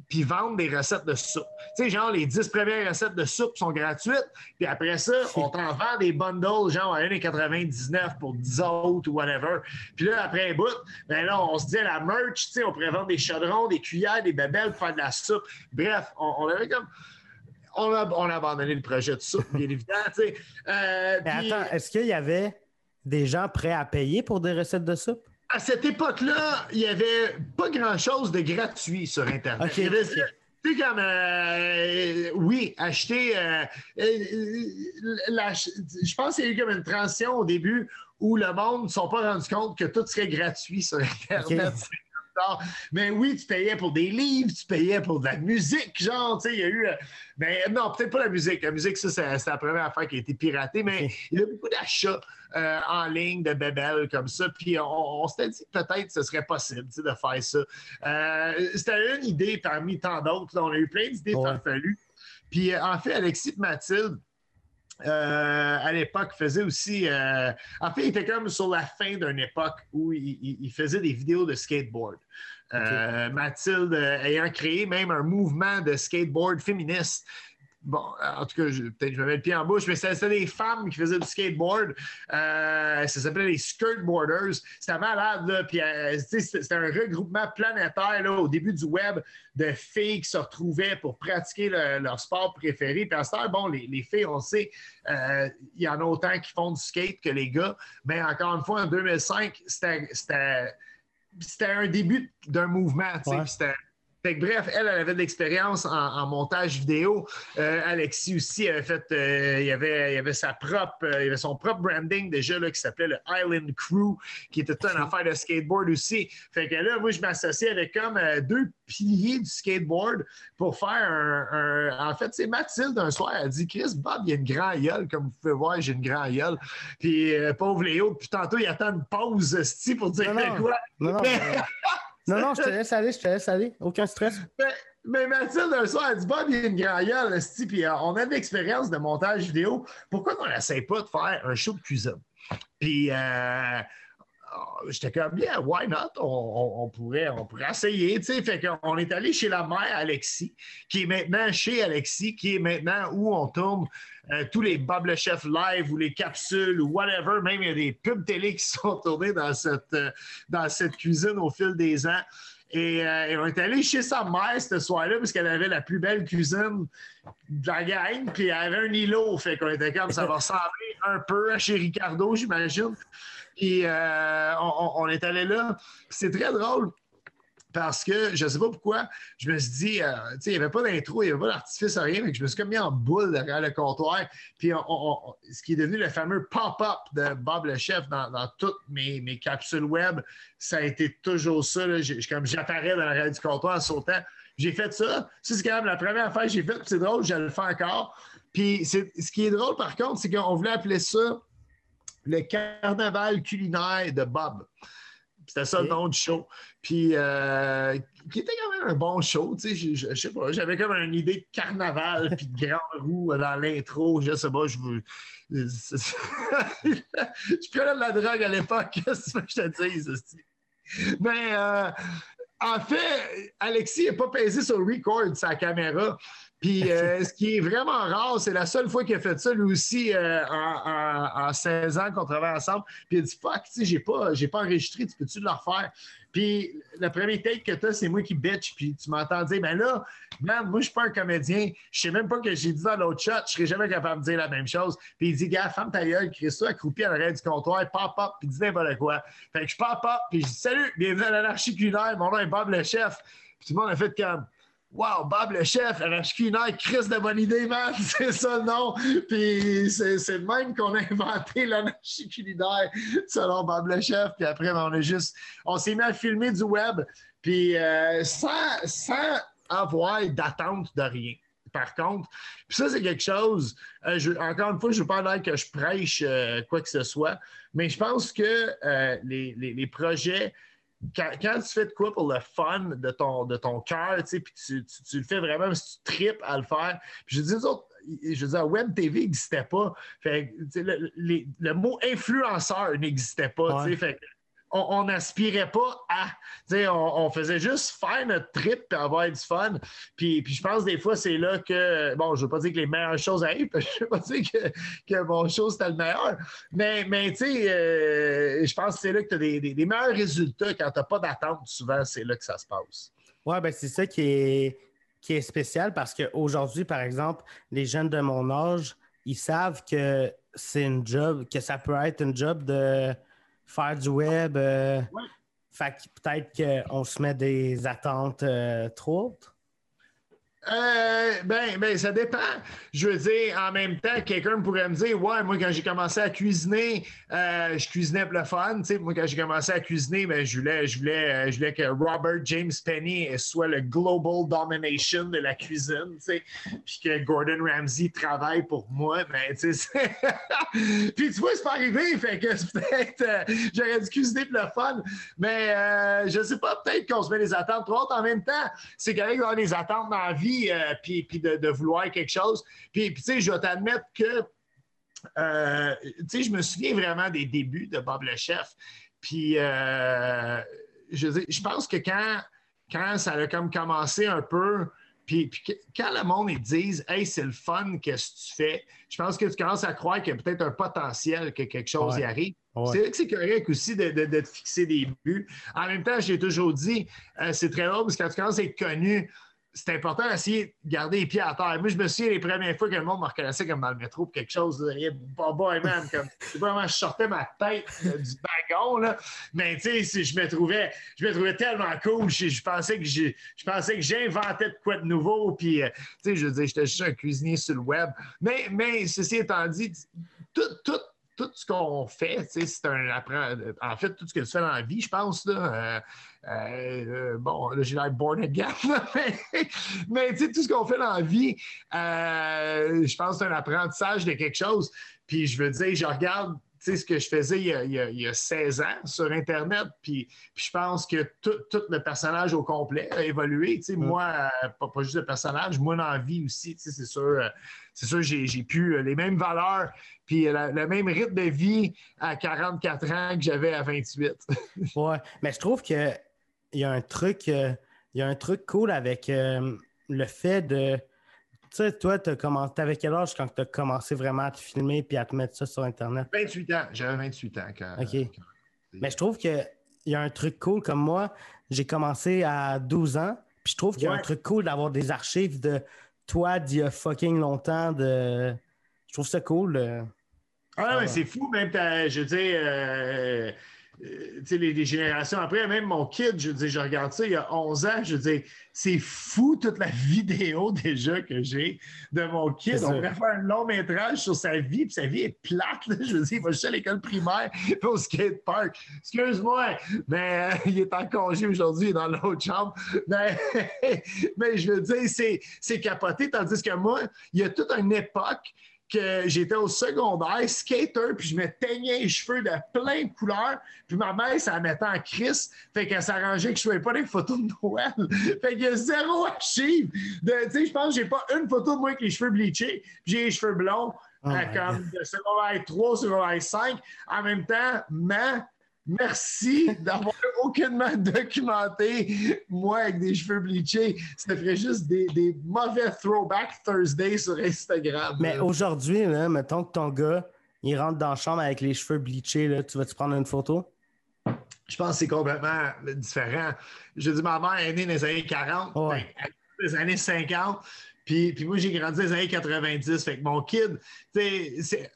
puis vendre des recettes de soupe. Tu sais, genre, les 10 premières recettes de soupe sont gratuites, puis après ça, on t'en vend des bundles, genre à 1,99 pour 10 autres ou whatever. Puis là, après un bout, ben là, on se dit, la merch, tu sais, on pourrait vendre des chaudrons, des cuillères, des babelles pour faire de la soupe. Bref, on avait comme on a, abandonné le projet de soupe, bien évidemment. Euh, attends, est-ce qu'il y avait des gens prêts à payer pour des recettes de soupe? À cette époque-là, il n'y avait pas grand-chose de gratuit sur Internet. tu sais, comme, euh, oui, acheter. Euh, je pense qu'il y a eu comme une transition au début où le monde ne s'est pas rendu compte que tout serait gratuit sur Internet. Mais oui, tu payais pour des livres, tu payais pour de la musique, genre, tu sais, il y a eu. Euh, ben, non, peut-être pas la musique. La musique, ça, c'est la première affaire qui a été piratée, mais il y a beaucoup d'achats euh, en ligne de bébelles comme ça. Puis on, s'était dit que peut-être ce serait possible de faire ça. Euh, c'était une idée parmi tant d'autres. On a eu plein d'idées ouais. farfelues. Puis en fait, Alexis et Mathilde, euh, à l'époque, faisait aussi. Euh, en fait, il était comme sur la fin d'une époque où il, faisait des vidéos de skateboard. Euh, Mathilde ayant créé même un mouvement de skateboard féministe bon, en tout cas, peut-être je me mets le pied en bouche, mais c'était des femmes qui faisaient du skateboard. Euh, ça s'appelait les Skirtboarders. C'était malade, là. Puis, euh, c'était un regroupement planétaire, là, au début du web, de filles qui se retrouvaient pour pratiquer leur sport préféré. Puis, à ce temps, bon, les, les, filles, on sait, euh, il y en a autant qui font du skate que les gars. Mais encore une fois, en 2005, c'était un début d'un mouvement, tu sais. Fait bref, elle, elle avait de l'expérience en, montage vidéo. Euh, Alexis aussi avait fait, euh, il, y avait, il avait sa propre, euh, il avait son propre branding déjà là, qui s'appelait le Island Crew, qui était une affaire de skateboard aussi. Fait que là, moi, je m'associais avec comme deux piliers du skateboard pour faire un. En fait, c'est Mathilde un soir, elle a dit Chris, Bob, il y a une grande gueule, comme vous pouvez voir, j'ai une grande gueule. Puis pauvre Léo, puis tantôt, il attend une pause, pour dire quoi? Non, non, Non, non, je te laisse aller, je te laisse aller. Aucun stress. Mais, Mathilde, un soir, elle dit Bob, il y a une grand gueule, puis euh, on a de l'expérience de montage vidéo. Pourquoi on n'essaie pas de faire un show de cuisine? Puis, euh, j'étais comme, bien, why not? On, pourrait, on pourrait essayer, tu sais. Fait qu'on est allé chez la mère Alexis, qui est maintenant chez Alexis, qui est maintenant où on tourne euh, tous les Bob le Chef live ou les capsules ou whatever. Même il y a des pubs télé qui sont tournées dans cette, euh, dans cette cuisine au fil des ans. Et, euh, on est allé chez sa mère ce soir-là parce qu'elle avait la plus belle cuisine de la gang. Puis elle avait un îlot. Fait qu'on était comme ça va ressembler un peu à chez Ricardo, j'imagine. Puis on, on, est allé là. C'est très drôle parce que je ne sais pas pourquoi, je me suis dit, euh, il n'y avait pas d'intro, il n'y avait pas d'artifice, rien, mais je me suis comme mis en boule derrière le comptoir. Puis ce qui est devenu le fameux pop-up de Bob le chef dans, toutes mes, capsules web, ça a été toujours ça. Comme j'apparais dans l'arrière du comptoir en sautant. J'ai fait ça. Ça, c'est quand même la première affaire que j'ai faite, c'est drôle, je le fais encore. Puis ce qui est drôle, par contre, c'est qu'on voulait appeler ça le carnaval culinaire de Bob. C'était ça le nom du show. Puis, euh, qui était quand même un bon show, tu sais, je, sais pas, j'avais comme une idée de carnaval, puis de grand roue dans l'intro, je sais pas, je veux... je prenais de la drogue à l'époque, qu'est-ce que je te dis, Mais, euh, en fait, Alexis n'a pas pesé sur record sa caméra. Puis euh, ce qui est vraiment rare, c'est la seule fois qu'il a fait ça, lui aussi, euh, en, 16 ans qu'on travaille ensemble. Puis il a dit Fuck, tu sais, j'ai pas, j'ai pas enregistré, tu peux-tu le refaire? Puis le premier take que tu as, c'est moi qui bitch. Puis tu m'entends dire Ben là, man, moi, je suis pas un comédien. Je sais même pas que j'ai dit dans l'autre shot. Je serais jamais capable de dire la même chose. Puis il dit Gars, femme ta gueule, Christo, accroupi à l'arrière du comptoir, pop up, puis dis n'importe quoi. Fait que je pop up, puis je dis Salut, bienvenue à l'anarchie culinaire. Mon nom est Bob le chef. Puis tout le monde a fait comme Wow, Bob le chef, RHQ Chris de bonne idée, man, c'est ça le nom. Puis c'est le même qu'on a inventé l'anarchie culinaire selon Bob le chef. Puis après, ben, on a juste, on s'est mis à filmer du web, puis euh, sans, sans avoir d'attente de rien. Par contre, puis ça, c'est quelque chose, euh, encore une fois, je ne veux pas dire que je prêche euh, quoi que ce soit, mais je pense que les, les projets quand, tu fais de quoi pour le fun de ton, de ton cœur, tu puis tu, tu, le fais vraiment, si tu tripes à le faire. Puis je dis, autres, je veux dire, Web TV n'existait pas. Fait, le, le, mot influenceur n'existait pas. Fait, on n'aspirait pas à. On, on, faisait juste faire notre trip et avoir du fun. Puis, puis je pense des fois, c'est là que. Bon, je ne veux pas dire que les meilleures choses arrivent, je ne veux pas dire que, que mon show c'était le meilleur. Mais, mais tu sais, euh, je pense que c'est là que tu as des, des, meilleurs résultats quand tu n'as pas d'attente. Souvent, c'est là que ça se passe. Oui, ben c'est ça qui est, qui est spécial parce qu'aujourd'hui, par exemple, les jeunes de mon âge, ils savent que c'est une job, que ça peut être une job de faire du web. Euh, fait que peut-être qu'on se met des attentes euh, trop hautes. Euh, ben, ben, ça dépend. Je veux dire, en même temps, quelqu'un pourrait me dire Ouais, moi, quand j'ai commencé à cuisiner, euh, je cuisinais pour le fun. moi, quand j'ai commencé à cuisiner, ben, je, voulais, je, voulais, euh, je voulais que Robert James Penny soit le global domination de la cuisine, puis que Gordon Ramsay travaille pour moi. Ben, puis tu vois, c'est pas arrivé. Fait que peut-être euh, j'aurais dû cuisiner pour le fun. Mais je sais pas, peut-être qu'on se met des attentes trop hautes. En même temps, c'est correct d'avoir des attentes dans la vie euh, puis, de, vouloir quelque chose. Puis, tu sais, je vais t'admettre que, euh, tu sais, je me souviens vraiment des débuts de Bob le Chef. Puis, euh, je, je pense que quand, quand ça a comme commencé un peu, puis, quand le monde ils disent Hey, c'est le fun, qu'est-ce que tu fais? Je pense que tu commences à croire qu'il y a peut-être un potentiel que quelque chose y arrive. C'est vrai que c'est correct aussi de, te fixer des buts. En même temps, j'ai toujours dit, c'est très drôle parce que quand tu commences à être connu, c'est important d'essayer de garder les pieds à terre. Moi, je me souviens les premières fois que le monde me reconnaissait comme dans le métro pour quelque chose, pas boy man, comme vraiment je sortais ma tête du wagon, là. Mais tu sais, je me trouvais, je me trouvais tellement cool. Je, pensais que je, pensais que j'inventais de quoi de nouveau. Puis, euh, tu sais, je veux dire, j'étais juste un cuisinier sur le web. Mais, mais ceci étant dit, tout, tout tout ce qu'on fait, c'est un En fait, tout ce que tu fais dans la vie, je pense, là, euh, euh, bon, là, j'ai l'air born again, mais, tu sais, tout ce qu'on fait dans la vie, euh, je pense que c'est un apprentissage de quelque chose. Puis je veux dire, je regarde tu sais, ce que je faisais il y, a, 16 ans sur Internet, puis, je pense que tout, le personnage au complet a évolué. Tu sais, Moi, pas, juste le personnage, moi dans la vie aussi, tu sais, c'est sûr, c'est sûr j'ai pu les mêmes valeurs, puis le même rythme de vie à 44 ans que j'avais à 28. ouais, mais je trouve qu'il y a un truc, euh, il y a un truc cool avec euh, le fait de. Tu sais, toi, tu avais quel âge quand tu as commencé vraiment à te filmer puis à te mettre ça sur Internet? 28 ans. J'avais 28 ans quand. OK. Mais je trouve qu'il y a un truc cool comme moi. J'ai commencé à 12 ans. Puis je trouve qu'il y a un truc cool d'avoir des archives de toi d'il y a fucking longtemps. De... Je trouve ça cool. Ah, mais c'est fou, même, je veux dire, euh, euh, les, les, générations après, même mon kid, je dis, je regarde ça il y a 11 ans, je dis, c'est fou toute la vidéo déjà que j'ai de mon kid. On pourrait faire un long métrage sur sa vie, puis sa vie est plate. Je veux dire, il va juste à l'école primaire, au skatepark. Excuse-moi, mais euh, il est en congé aujourd'hui, il est dans l'autre chambre. Mais, mais je veux dire, c'est capoté, tandis que moi, il y a toute une époque que j'étais au secondaire, skater, puis je me teignais les cheveux de plein de couleurs, puis ma mère, ça la mettait en crise, fait qu'elle s'arrangeait que je ne pas des photos de Noël. fait qu'il y a zéro archive. Tu sais, je pense que j'ai pas une photo de moi avec les cheveux bleachés, puis j'ai les cheveux blonds, oh comme de secondaire 3, secondaire 5. En même temps, mais Merci d'avoir aucunement documenté moi avec des cheveux bleachés. Ça ferait juste des, mauvais throwback Thursday sur Instagram. Mais aujourd'hui, mettons que ton gars, il rentre dans la chambre avec les cheveux bleachés, là, tu vas-tu prendre une photo? Je pense que c'est complètement différent. Je dis, ma mère est née dans les années 40, dans les années 50. Puis, moi, j'ai grandi dans les années 90. Fait que mon kid,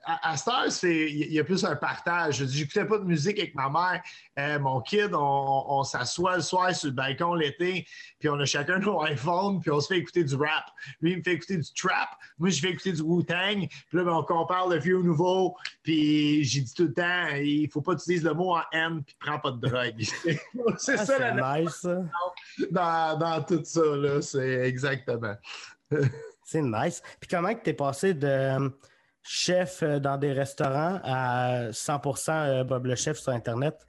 à, à cette heure, il y a plus un partage. Je n'écoutais pas de musique avec ma mère. Euh, mon kid, on, s'assoit le soir sur le balcon l'été, puis on a chacun nos iPhones, puis on se fait écouter du rap. Lui, il me fait écouter du trap. Moi, je fais écouter du Wu-Tang. Puis là, ben, on compare le vieux au nouveau. Puis j'ai dit tout le temps, il ne faut pas utiliser le mot en N, puis prends pas de drogue. c'est ah, ça la nice, Dans, dans tout ça, là. C'est exactement. C'est nice. Puis comment tu es passé de euh, chef euh, dans des restaurants à 100% euh, Bob le chef sur Internet?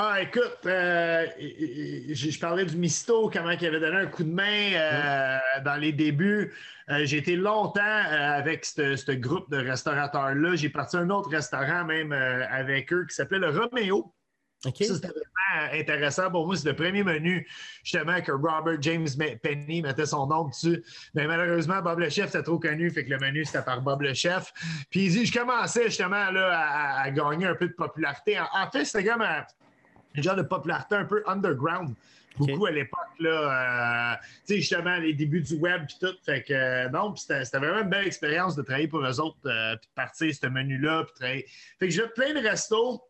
Ah, écoute, je, parlais du Misto, comment il avait donné un coup de main dans les débuts. j'ai été longtemps avec ce groupe de restaurateurs-là. J'ai parti à un autre restaurant même avec eux qui s'appelait le Ça, c'était vraiment intéressant pour moi. C'est le premier menu, justement, que Robert James Penny mettait son nom dessus. Mais malheureusement, Bob le Chef, c'était trop connu, fait que le menu, c'était par Bob le Chef. Puis je commençais justement là, à, gagner un peu de popularité. En, fait, c'était comme un, genre de popularité un peu underground. Beaucoup à l'époque, là, euh, tu sais, justement, les débuts du web puis tout. Fait que, euh, non, c'était vraiment une belle expérience de travailler pour eux autres, euh, puis de partir ce menu-là, puis travailler. Fait que j'ai plein de restos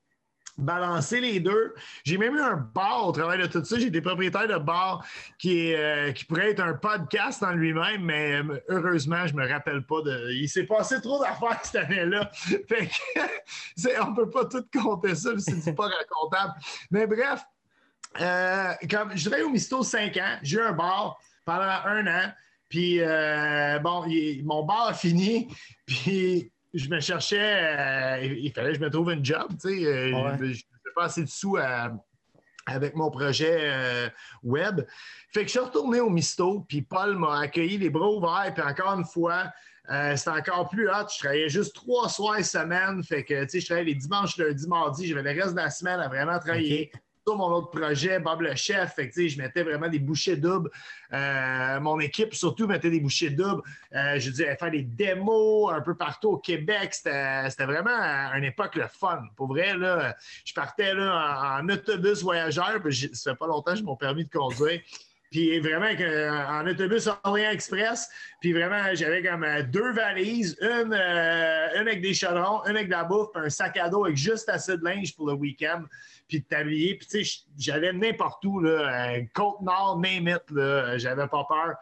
balancer les deux. J'ai même eu un bar au travail de tout ça. J'ai des propriétaires de bar qui, euh, qui pourraient être un podcast en lui-même, mais euh, heureusement, je me rappelle pas de. Il s'est passé trop d'affaires cette année-là. Fait que, peut pas tout compter ça, c'est pas racontable. Mais bref, euh, comme je travaillais au Misto 5 ans, j'ai eu un bar pendant un an. Puis, bon, mon bar a fini. Puis, je me cherchais, euh, il fallait que je me trouve un job, tu sais. Euh, je ne fais pas assez de sous avec mon projet euh, web. Fait que je suis retourné au Misto, puis Paul m'a accueilli les bras ouverts, puis encore une fois, c'était encore plus hot. Je travaillais juste trois soirs semaine. Fait que, tu sais, je travaillais les dimanches, lundi, mardi. J'avais le reste de la semaine à vraiment travailler mon autre projet, Bob le chef. Fait que, je mettais vraiment des bouchées doubles. Euh, mon équipe, surtout, mettait des bouchées doubles. Euh, je disais, faire des démos un peu partout au Québec. C'était vraiment une époque le fun. Pour vrai, là, je partais là, en, autobus voyageur. Puis ça fait pas longtemps que j'ai mon permis de conduire. Puis vraiment, en autobus Orient Express, puis vraiment, j'avais comme euh, deux valises, une, une avec des chaudrons, une avec de la bouffe, puis un sac à dos avec juste assez de linge pour le week-end puis de t'habiller. Puis, tu sais, j'allais n'importe où, là, euh, Côte-Nord, name it, là, j'avais pas peur.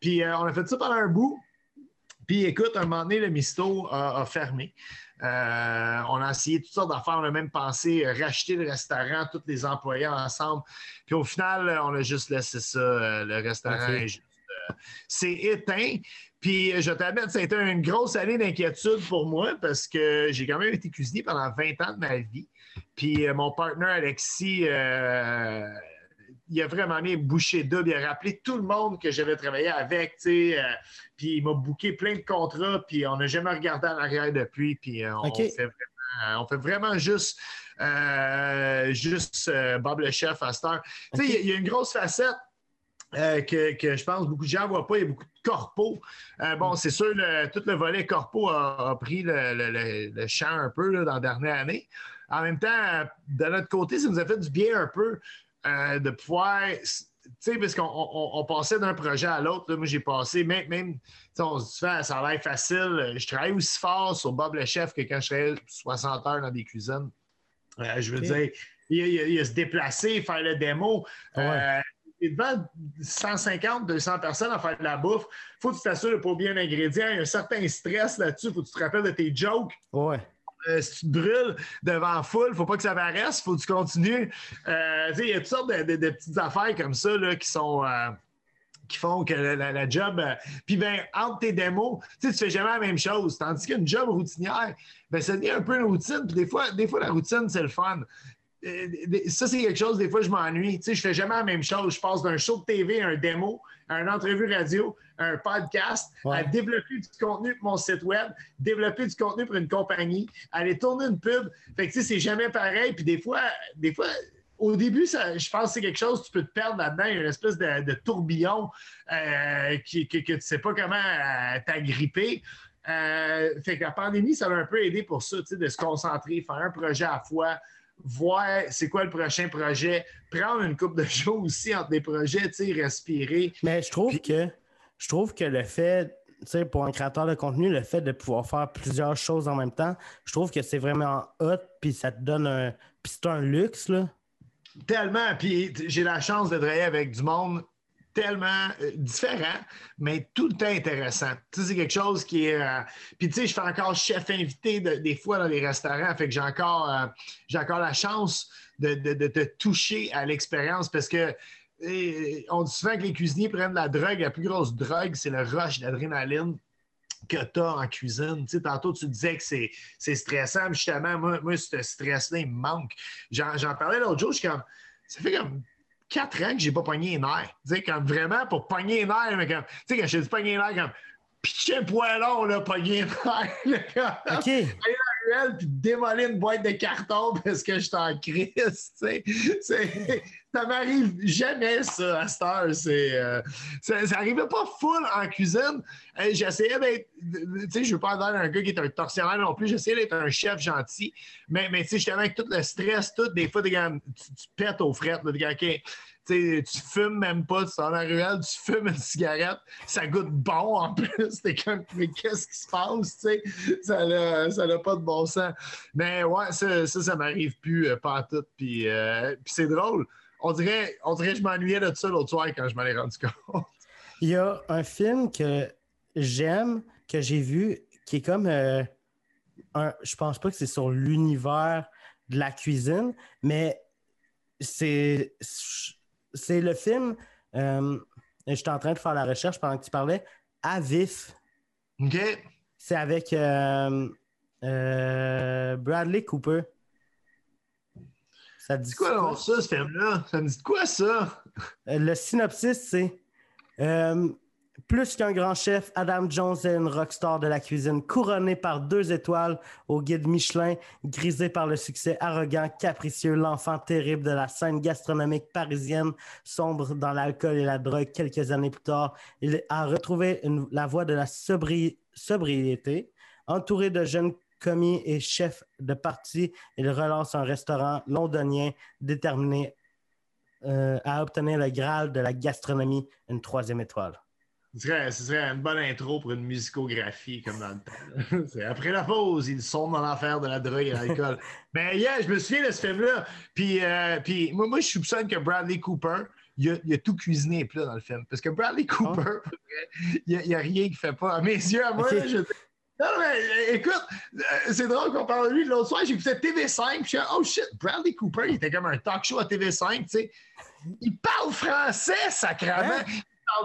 Puis, euh, on a fait ça pendant un bout. Puis, écoute, un moment donné, le Misto a, fermé. Euh, on a essayé toutes sortes d'affaires. On a même pensé racheter le restaurant, tous les employés ensemble. Puis, au final, on a juste laissé ça. le restaurant c'est éteint. Puis je t'admets, ça a été une grosse année d'inquiétude pour moi parce que j'ai quand même été cuisinier pendant 20 ans de ma vie. Puis euh, mon partenaire Alexis, euh, il a vraiment mis bouché double. Il a rappelé tout le monde que j'avais travaillé avec, tu sais. Euh, puis il m'a booké plein de contrats, puis on n'a jamais regardé en arrière depuis. Puis on, fait vraiment, juste, juste Bob le chef à cette heure. Tu sais, il y, a une grosse facette. que, je pense beaucoup de gens ne voient pas. Il y a beaucoup de corpo. bon, mm. c'est sûr, tout le volet corpo a, pris le, champ un peu dans la dernière année. En même temps, de notre côté, ça nous a fait du bien un peu euh, de pouvoir tu sais, parce qu'on passait d'un projet à l'autre. Moi, j'ai passé, même, même on se dit, ça a l'air facile. Je travaille aussi fort sur Bob le chef que quand je travaillais 60 heures dans des cuisines. Euh, je veux dire, il, il- il a se déplacer, faire le démo. Euh, il est devant 150, 200 personnes à faire de la bouffe. faut que tu t'assures de pas oublier un ingrédient. Il y a un certain stress là-dessus. faut que tu te rappelles de tes jokes. Ouais. Euh, si tu te brûles devant la foule, faut pas que ça paraisse, faut que tu continues. Euh, il y a toutes sortes de, petites affaires comme ça là, qui euh, font que la, job. Puis, ben, entre tes démos, tu tu fais jamais la même chose. Tandis qu'une job routinière, ben, ça devient un peu une routine. Des fois, des fois la routine, c'est le fun. Euh, des- Ça, c'est quelque chose, des fois, je m'ennuie. Tu sais, je fais jamais la même chose. Je passe d'un show de TV à un démo, à une entrevue radio, à un podcast, Ouais. à développer du contenu pour mon site web, développer du contenu pour une compagnie, aller tourner une pub. Fait que, tu sais, c'est jamais pareil. Puis des fois, des fois, au début, ça, je pense que c'est quelque chose, tu peux te perdre là-dedans. Il y a une espèce de, de tourbillon euh, qui- que, que tu ne sais pas comment euh, t'agripper. Euh, fait que la pandémie, ça m'a un peu aidé pour ça, tu sais, de se concentrer, faire un projet à la fois, voir c'est quoi le prochain projet, prendre une coupe de jours aussi entre des projets, tu sais, respirer. Mais je trouve Puis- que je trouve que le fait, tu sais, pour un créateur de contenu, le fait de pouvoir faire plusieurs choses en même temps, je trouve que c'est vraiment hot, puis ça te donne un. Puis c'est un luxe, là. Tellement. Puis j'ai la chance de travailler avec du monde tellement euh, différent, mais tout le temps intéressant. Tu sais, c'est quelque chose qui est. euh, Puis tu sais, je fais encore chef invité de- des fois dans les restaurants, fait que j'ai encore, euh, encore la chance de, de- te toucher à l'expérience parce que. on dit souvent que les cuisiniers prennent la drogue. La plus grosse drogue, c'est le rush d'adrénaline que tu as en cuisine. Tu sais, tantôt, tu disais que c'est, stressant. Justement, moi, moi ce stress-là, il me manque. J'en parlais l'autre jour, je suis comme. Ça fait comme quatre ans que j'ai pas pogné les nerfs. Tu sais, comme vraiment pour pogner les nerfs, mais comme. Tu sais, quand je dis pogner les nerfs, comme. Pitcher un poêlon, là, pogner les nerfs. là, OK. ruelle puis démolir une boîte de carton parce que je suis en crise. tu sais. Ça m'arrive jamais, ça, à cette heure. Euh, ça, ça arrivait pas full en cuisine. J'essayais d'être. Tu sais, je veux pas être un gars qui est un tortionnaire non plus. J'essayais d'être un chef gentil. Mais, mais tu sais, justement, avec tout le stress, tout, des fois, tu, tu pètes aux frettes. là, t'es comme, OK, tu fumes même pas, tu sors dans la ruelle, tu fumes une cigarette, ça goûte bon en plus. T'es comme, mais qu'est-ce qui se passe, tu sais? Ça n'a pas de bon sens. Mais ouais, ça, ça, ça m'arrive plus, euh, pas tout. Puis, euh, puis c'est drôle. On dirait, on dirait que je m'ennuyais de ça l'autre soir quand je m'en ai rendu compte. Il y a un film que j'aime, que j'ai vu, qui est comme euh, un. Je pense pas que c'est sur l'univers de la cuisine, mais c'est. C'est le film. euh, J'étais en train de faire la recherche pendant que tu parlais. À vif. OK? C'est avec euh, Bradley Cooper. Ça te dit quoi ça, ce film-là? Ça me dit de quoi ça? Euh, Le synopsis, c'est euh, plus qu'un grand chef, Adam Jones est une rockstar de la cuisine, couronné par deux étoiles au guide Michelin, grisé par le succès arrogant, capricieux, l'enfant terrible de la scène gastronomique parisienne, sombre dans l'alcool et la drogue. Quelques années plus tard, il a retrouvé une- la voie de la sobri- sobriété, entouré de jeunes commis et chefs de parti. Il relance un restaurant londonien déterminé euh, à obtenir le Graal de la gastronomie, une troisième étoile. Ce serait, ce serait une bonne intro pour une musicographie, comme dans le temps. Après la pause, ils sont dans l'enfer de la drogue et de l'alcool. Mais yeah, je me souviens de ce film-là. Puis, euh, puis moi, moi, je soupçonne que Bradley Cooper, il a, il a tout cuisiné plat dans le film. Parce que Bradley Cooper, pour vrai, il n'y a, rien qu'il fait pas. À mes yeux, à moi, je- Non, mais euh, écoute, euh, c'est drôle qu'on parle de lui. L'autre soir, j'écoutais TV5, puis je suis oh shit, Bradley Cooper, il était comme un talk show à TV5, tu sais. Il parle français, sacrément. Hein? Il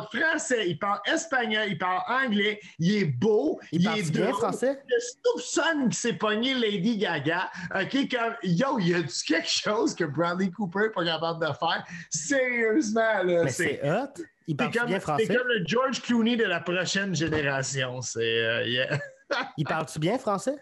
parle français, il parle espagnol, il parle anglais, il est beau, Il il, est bien drôle. français? Je soupçonne qu'il s'est pogné Lady Gaga. OK, comme, yo, il y a quelque chose que Bradley Cooper n'est pas capable de faire? Sérieusement, là. Mais c'est c'est hot. Il c'est parle comme, bien c'est français. comme le George Clooney de la prochaine génération. C'est, euh, yeah. Il parle-tu bien français?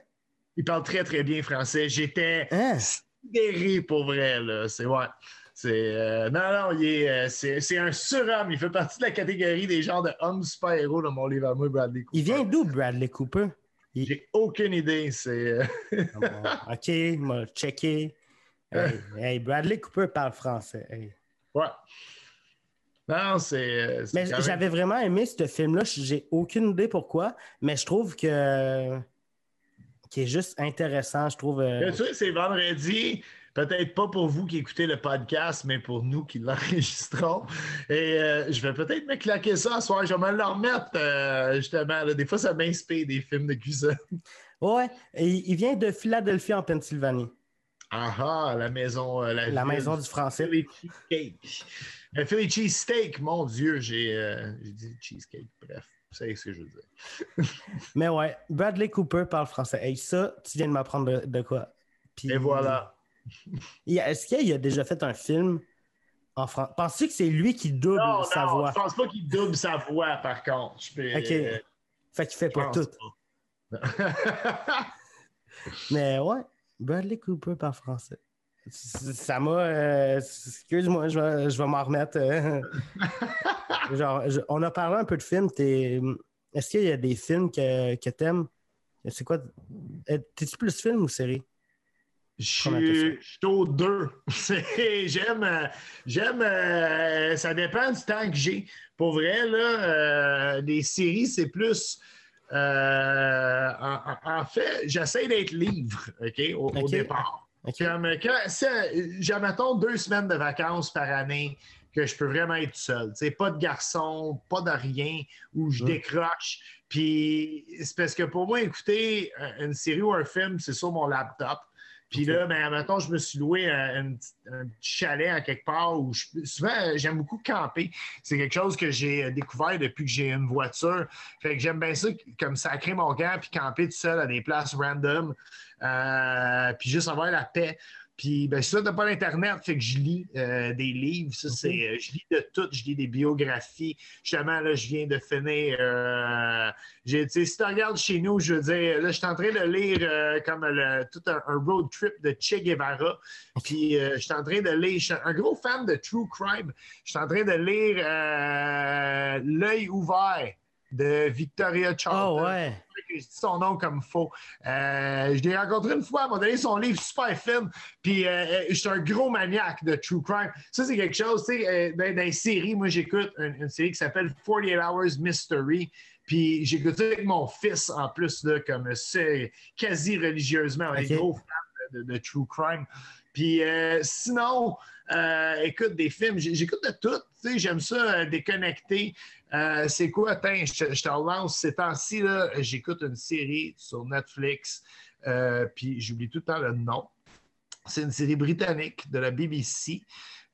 Il parle très, très bien français. J'étais Hein? sidéré pour vrai, là. C'est, ouais. C'est, euh, non, non, est, euh, c'est, c'est un surhomme. Il fait partie de la catégorie des genres de hommes super-héros dans mon livre à moi, Bradley Cooper. Il vient d'où, Bradley Cooper? Il- J'ai aucune idée. C'est. euh, Ah bon, OK, m'a checké. Hey, hey, Bradley Cooper parle français. hey. Ouais. Non, c'est. euh, Mais même- j'avais vraiment aimé ce film-là. J'ai aucune idée pourquoi, mais je trouve que qui est juste intéressant. Je trouve. euh, Tu sais, c'est vendredi. Peut-être pas pour vous qui écoutez le podcast, mais pour nous qui l'enregistrons. Et euh, je vais peut-être me claquer ça ce soir. Je vais me le remettre, euh, justement. Des fois, ça m'inspire des films de cuisine. Ouais, il vient de Philadelphie, en Pennsylvanie. Ah ah, la maison. euh, La maison du français. Cheesecake. Un Philly cheesesteak, mon Dieu, j'ai euh, j'ai dit cheesecake. Bref, vous savez ce que je veux dire. Mais ouais, Bradley Cooper parle français. Hey, ça, tu viens de m'apprendre de, de quoi? Puis- Et voilà. Il- Est-ce qu'il a déjà fait un film en français? Penses-tu que c'est lui qui double Non, sa non, voix? je pense pas qu'il double sa voix, par contre. Je peux, Ok. euh, Fait qu'il fait pas tout. pas. Mais ouais, Bradley Cooper parle français. Ça m'a. euh, Excuse-moi, je vais, je vais m'en remettre. euh. Genre, je- on a parlé un peu de films. t'es- Est-ce qu'il y a des films que, que t'aimes? C'est quoi? euh, T'es-tu plus film ou série? Je suis je suis au deux. C'est- J'aime, j'aime, euh, ça dépend du temps que j'ai. Pour vrai, là, les séries, c'est plus. en, fait, j'essaie d'être livre, OK, au, départ. Ok. Comme quand, c'est- j'ai, mettons, deux semaines de vacances par année que je peux vraiment être seul. Tu sais, pas de garçon, pas de rien, où je décroche. Puis c'est parce que pour moi, écouter euh, une série ou un film, c'est sur mon laptop. Puis là, ben, mettons, je me suis loué un, un petit- un petit chalet en quelque part où je- souvent, euh, j'aime beaucoup camper. C'est quelque chose que j'ai euh, découvert depuis que j'ai une voiture. Fait que j'aime bien ça, comme sacrer mon camp puis camper tout seul à des places random. Euh, puis juste avoir la paix. Puis, ben, ça, t'as pas l'Internet, fait que je lis euh, des livres. Ça, c'est, euh, je lis de tout. Je lis des biographies. Justement, là, je viens de finir. euh, j'ai, tu sais, si tu regardes chez nous, je veux dire, là, je suis en train de lire euh, comme le- tout un, un road trip de Che Guevara. Puis, je suis en train de lire. Je suis un gros fan de True Crime. Je suis en train de lire L'œil ouvert de Victoria Charlton Oh ouais. je dis son nom comme faux. Euh, je l'ai rencontré une fois, elle m'a donné son livre super fin. Puis euh, euh, je suis un gros maniaque de true crime. Ça, c'est quelque chose, tu sais, dans, dans les séries, moi, j'écoute une, une série qui s'appelle 48 Hours Mystery. Puis j'écoute ça avec mon fils en plus, là, comme c'est quasi religieusement. On est Ok. gros fan de, de- de true crime. Puis euh, sinon, euh, écoute des films, j'écoute de tout. J'aime ça euh, déconnecter. C'est quoi, attends, je, je te relance. Ces temps-ci, j'écoute une série sur Netflix, puis j'oublie tout le temps le nom. C'est une série britannique de la BBC.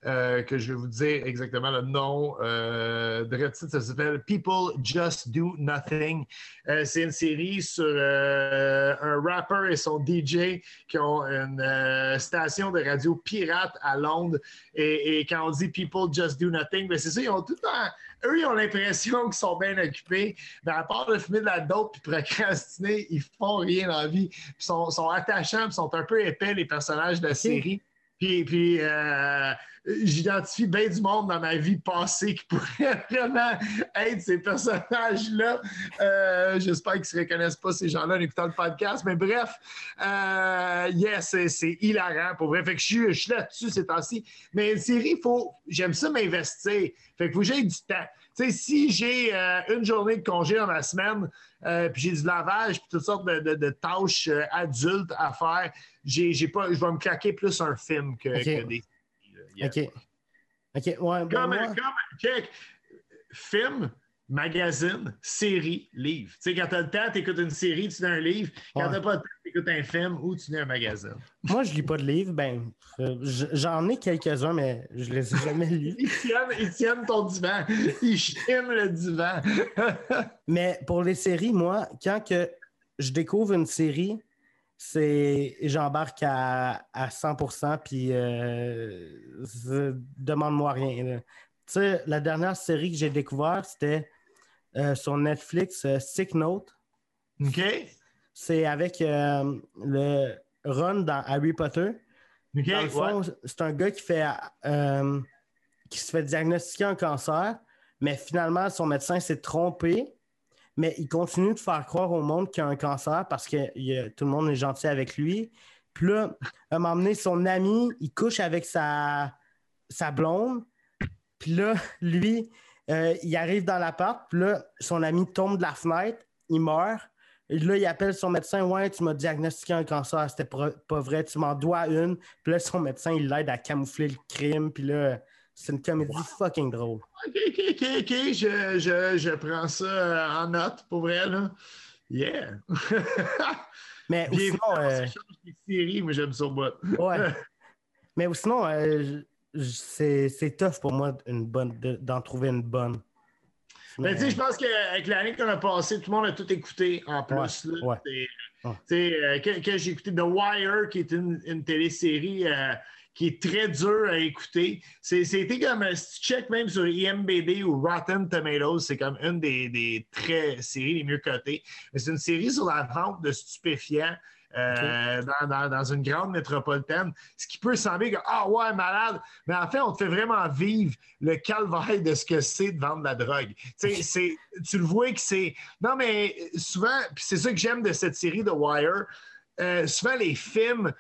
Euh, que je vais vous dire exactement le nom. Euh, de titre, ça s'appelle People Just Do Nothing. Euh, c'est une série sur un rapper et son DJ qui ont une station de radio pirate à Londres. Et, et quand on dit People Just Do Nothing, ben c'est ça, ils ont tout le temps. Eux, ils ont l'impression qu'ils sont bien occupés. Mais à part de fumer de la dope puis procrastiner, ils font rien dans la vie. Puis sont, sont attachants, puis sont un peu épais, les personnages de la série. Puis, puis euh, j'identifie bien du monde dans ma vie passée qui pourrait vraiment être ces personnages-là. Euh, J'espère qu'ils ne se reconnaissent pas, ces gens-là, en écoutant le podcast. Mais bref, euh, yes, c'est- hilarant pour vrai. Fait que je suis, là-dessus ces temps-ci. Mais une série, faut, j'aime ça m'investir. Fait que faut que du temps. Sais, si j'ai une journée de congé dans ma semaine, euh, puis j'ai du lavage, puis toutes sortes de, de- de tâches euh, adultes à faire, j'ai, j'ai pas, je vais me claquer plus un film que, Ok. que des. Yeah. OK. OK, ouais. ben Comme, moi- comme, check, film, magazine, série, livre. Tu sais, quand t'as le temps, t'écoutes une série, tu lis un livre. Quand Ouais. t'as pas le temps, t'écoutes un film ou tu lis un magazine. Moi, je lis pas de livres. Ben, euh, j'en ai quelques-uns, mais je les ai jamais lus. Ils tiennent, ils tiennent ton divan. Ils chiment le divan. Mais pour les séries, moi, quand que je découvre une série, c'est j'embarque à, à 100%, puis euh, demande-moi rien. là. Tu sais, la dernière série que j'ai découverte, c'était euh, sur Netflix, euh, Sick Note. OK? C'est avec euh, le Ron dans Harry Potter. OK? Dans le fond, ouais. c'est un gars qui fait qui se fait diagnostiquer un cancer, mais finalement, son médecin s'est trompé. Mais il continue de faire croire au monde qu'il a un cancer parce que il a- tout le monde est gentil avec lui. Puis là, à un moment donné, son ami, il couche avec sa, sa blonde. Puis là, lui, euh, il arrive dans l'appart. Puis là, son ami tombe de la fenêtre. Il meurt. Là, il appelle son médecin. Ouais, tu m'as diagnostiqué un cancer. C'était pas vrai. Tu m'en dois une. Puis là, son médecin, il l'aide à camoufler le crime. Puis là, c'est une comédie fucking drôle. OK, OK, OK, OK. Je, je, je prends ça euh, en note pour vrai, là. Yeah! Mais ou sinon. Euh... séries, mais j'aime ça Ouais. mais ou sinon, euh, c'est tough pour moi une bonne, d'en trouver une bonne. Mais, tu sais, je pense qu'avec l'année qu'on a passée, tout le monde a tout écouté en plus. Ouais, euh, quand, j'ai écouté The Wire, qui est une, une télésérie euh, qui est très dur à écouter. C'était comme, si tu check même sur IMBD ou Rotten Tomatoes, c'est comme une des, des très séries les mieux cotées. Mais c'est une série sur la vente de stupéfiants. Euh, dans, dans, une grande métropolitaine, ce qui peut sembler que, ah ouais, malade, mais en fait, on te fait vraiment vivre le calvaire de ce que c'est de vendre de la drogue. c'est, tu le vois que c'est. Non, mais souvent, puis c'est ça que j'aime de cette série de Wire, euh, souvent les films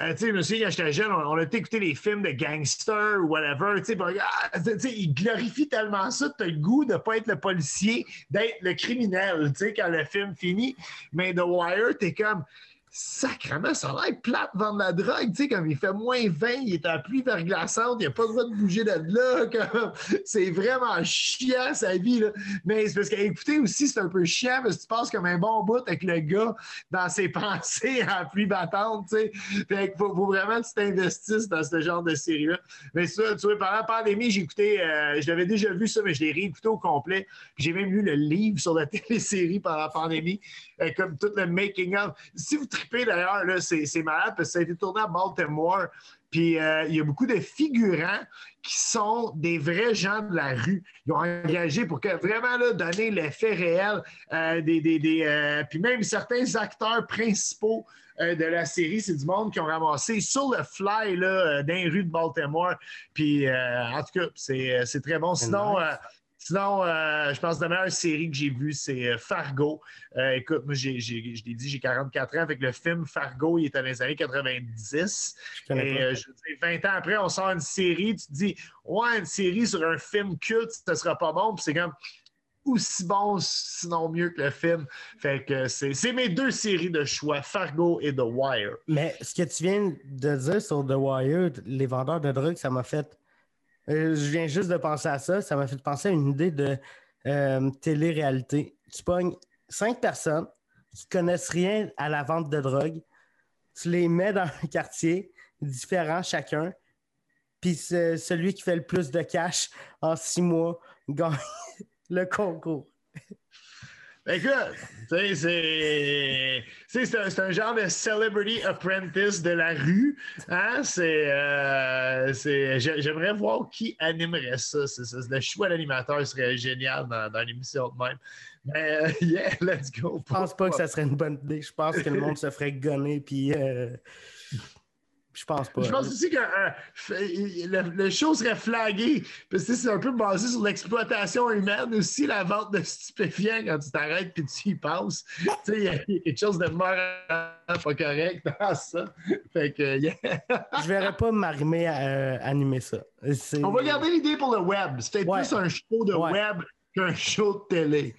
euh, tu sais, monsieur, quand j'étais jeune, on, a écouté les films de gangsters ou whatever. Ah, tu sais, ils glorifient tellement ça, tu as le goût de ne pas être le policier, d'être le criminel, tu sais, quand le film finit. Mais The Wire, t'es comme, Sacrement, ça a l'air plate vendre la drogue, tu sais, comme il fait moins 20, il est en pluie verglaçante, il n'a pas le droit de bouger là, c'est vraiment chiant sa vie, là. Mais c'est parce qu'écouter aussi, c'est un peu chiant parce que tu passes comme un bon bout avec le gars dans ses pensées en pluie battante, tu sais. Fait faut, vraiment que tu t'investisses dans ce genre de série-là. Mais ça, tu vois, pendant la pandémie, j'ai écouté, euh, je l'avais déjà vu ça, mais je l'ai réécouté au complet. J'ai même lu le livre sur la télésérie pendant la pandémie, euh, comme tout le making-of. Si vous d'ailleurs, c'est malade parce que ça a été tourné à Baltimore. Puis euh, il y a beaucoup de figurants qui sont des vrais gens de la rue. Ils ont engagé pour que vraiment là, donner l'effet réel euh, des. des, euh, puis même certains acteurs principaux de la série, c'est du monde qui ont ramassé sur le fly là, dans les rues de Baltimore. Puis en tout cas, c'est très bon. Sinon, Sinon, euh, je pense que la meilleure série que j'ai vue, c'est euh, Fargo. Euh, écoute, moi, je l'ai dit, j'ai 44 ans. Avec le film Fargo, il est dans les années 90. Je et je dis, 20 ans après, on sort une série. Tu te dis, ouais, une série sur un film culte, ce sera pas bon. Puis c'est comme aussi bon, sinon mieux que le film. Fait que c'est mes deux séries de choix, Fargo et The Wire. Mais ce que tu viens de dire sur The Wire, les vendeurs de drogue, ça m'a fait euh, je viens juste de penser à ça. Ça m'a fait penser à une idée de euh, télé-réalité. Tu pognes cinq personnes qui ne connaissent rien à la vente de drogue. Tu les mets dans un quartier différent chacun. Puis celui qui fait le plus de cash en six mois gagne le concours. Écoute, c'est un, un genre de celebrity apprentice de la rue. Hein? Euh, j'aimerais voir qui animerait ça. le choix d'animateur serait génial dans, dans l'émission de même. Mais euh, yeah, let's go. Je pense pas que ça serait une bonne idée. Je pense que le monde se ferait gonner puis euh, je pense pas. Je pense aussi que euh, le, show serait flagué. Parce que c'est un peu basé sur l'exploitation humaine aussi, la vente de stupéfiants quand tu t'arrêtes puis tu y passes. tu sais, il y, a quelque chose de moral pas correct dans ça. Fait que, yeah. Je verrais pas m'arrimer à euh, animer ça. On va garder l'idée pour le web. Peut-être plus un show de web qu'un show de télé.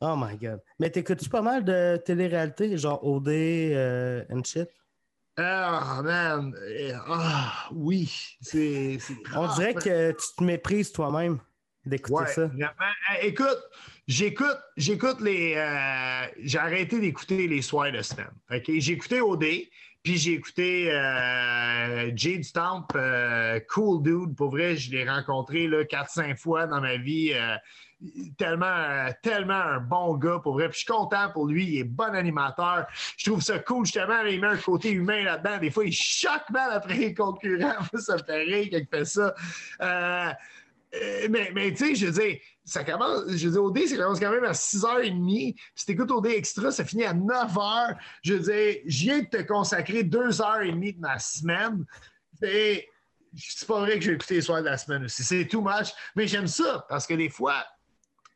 oh my God. Mais t'écoutes-tu pas mal de télé-réalité, genre OD euh, and shit? Ah, man. Ah, oui. C'est. On dirait que tu te méprises toi-même d'écouter ça. Écoute, j'écoute, j'écoute les. Euh, j'ai arrêté d'écouter les soirs de semaine. OK? J'ai écouté OD, puis j'ai écouté euh, Jade Stamp, euh, Cool Dude. Pour vrai, je l'ai rencontré 4-5 fois dans ma vie tellement, tellement un bon gars pour vrai. Puis je suis content pour lui, il est bon animateur. Je trouve ça cool, justement, il met un côté humain là-dedans. Des fois, il choque mal après les concurrents. ça me fait rire quand il fait ça. Euh, euh, mais, mais tu sais, je veux dire, ça commence, je veux dire, OD, ça commence quand même à 6h30. Si t'écoutes OD Extra, ça finit à 9h. Je veux dire, je viens de te consacrer 2h30 de ma semaine. Et c'est pas vrai que je vais écouter les soirs de la semaine aussi. C'est too much. Mais j'aime ça parce que des fois,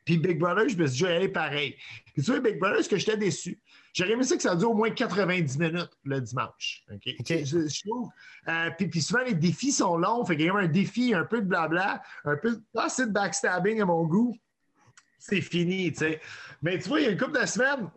puis Big Brother, je me suis dit, je vais pareil. Puis tu vois, Big Brother, est-ce que j'étais déçu? J'aurais aimé ça que ça dure au moins 90 minutes le dimanche. OK? Je, trouve. Euh, puis, souvent, les défis sont longs. Fait qu'il y a un défi, un peu de blabla, un peu assez de backstabbing à mon goût. C'est fini, tu sais. Mais tu vois, il y a une couple de semaines,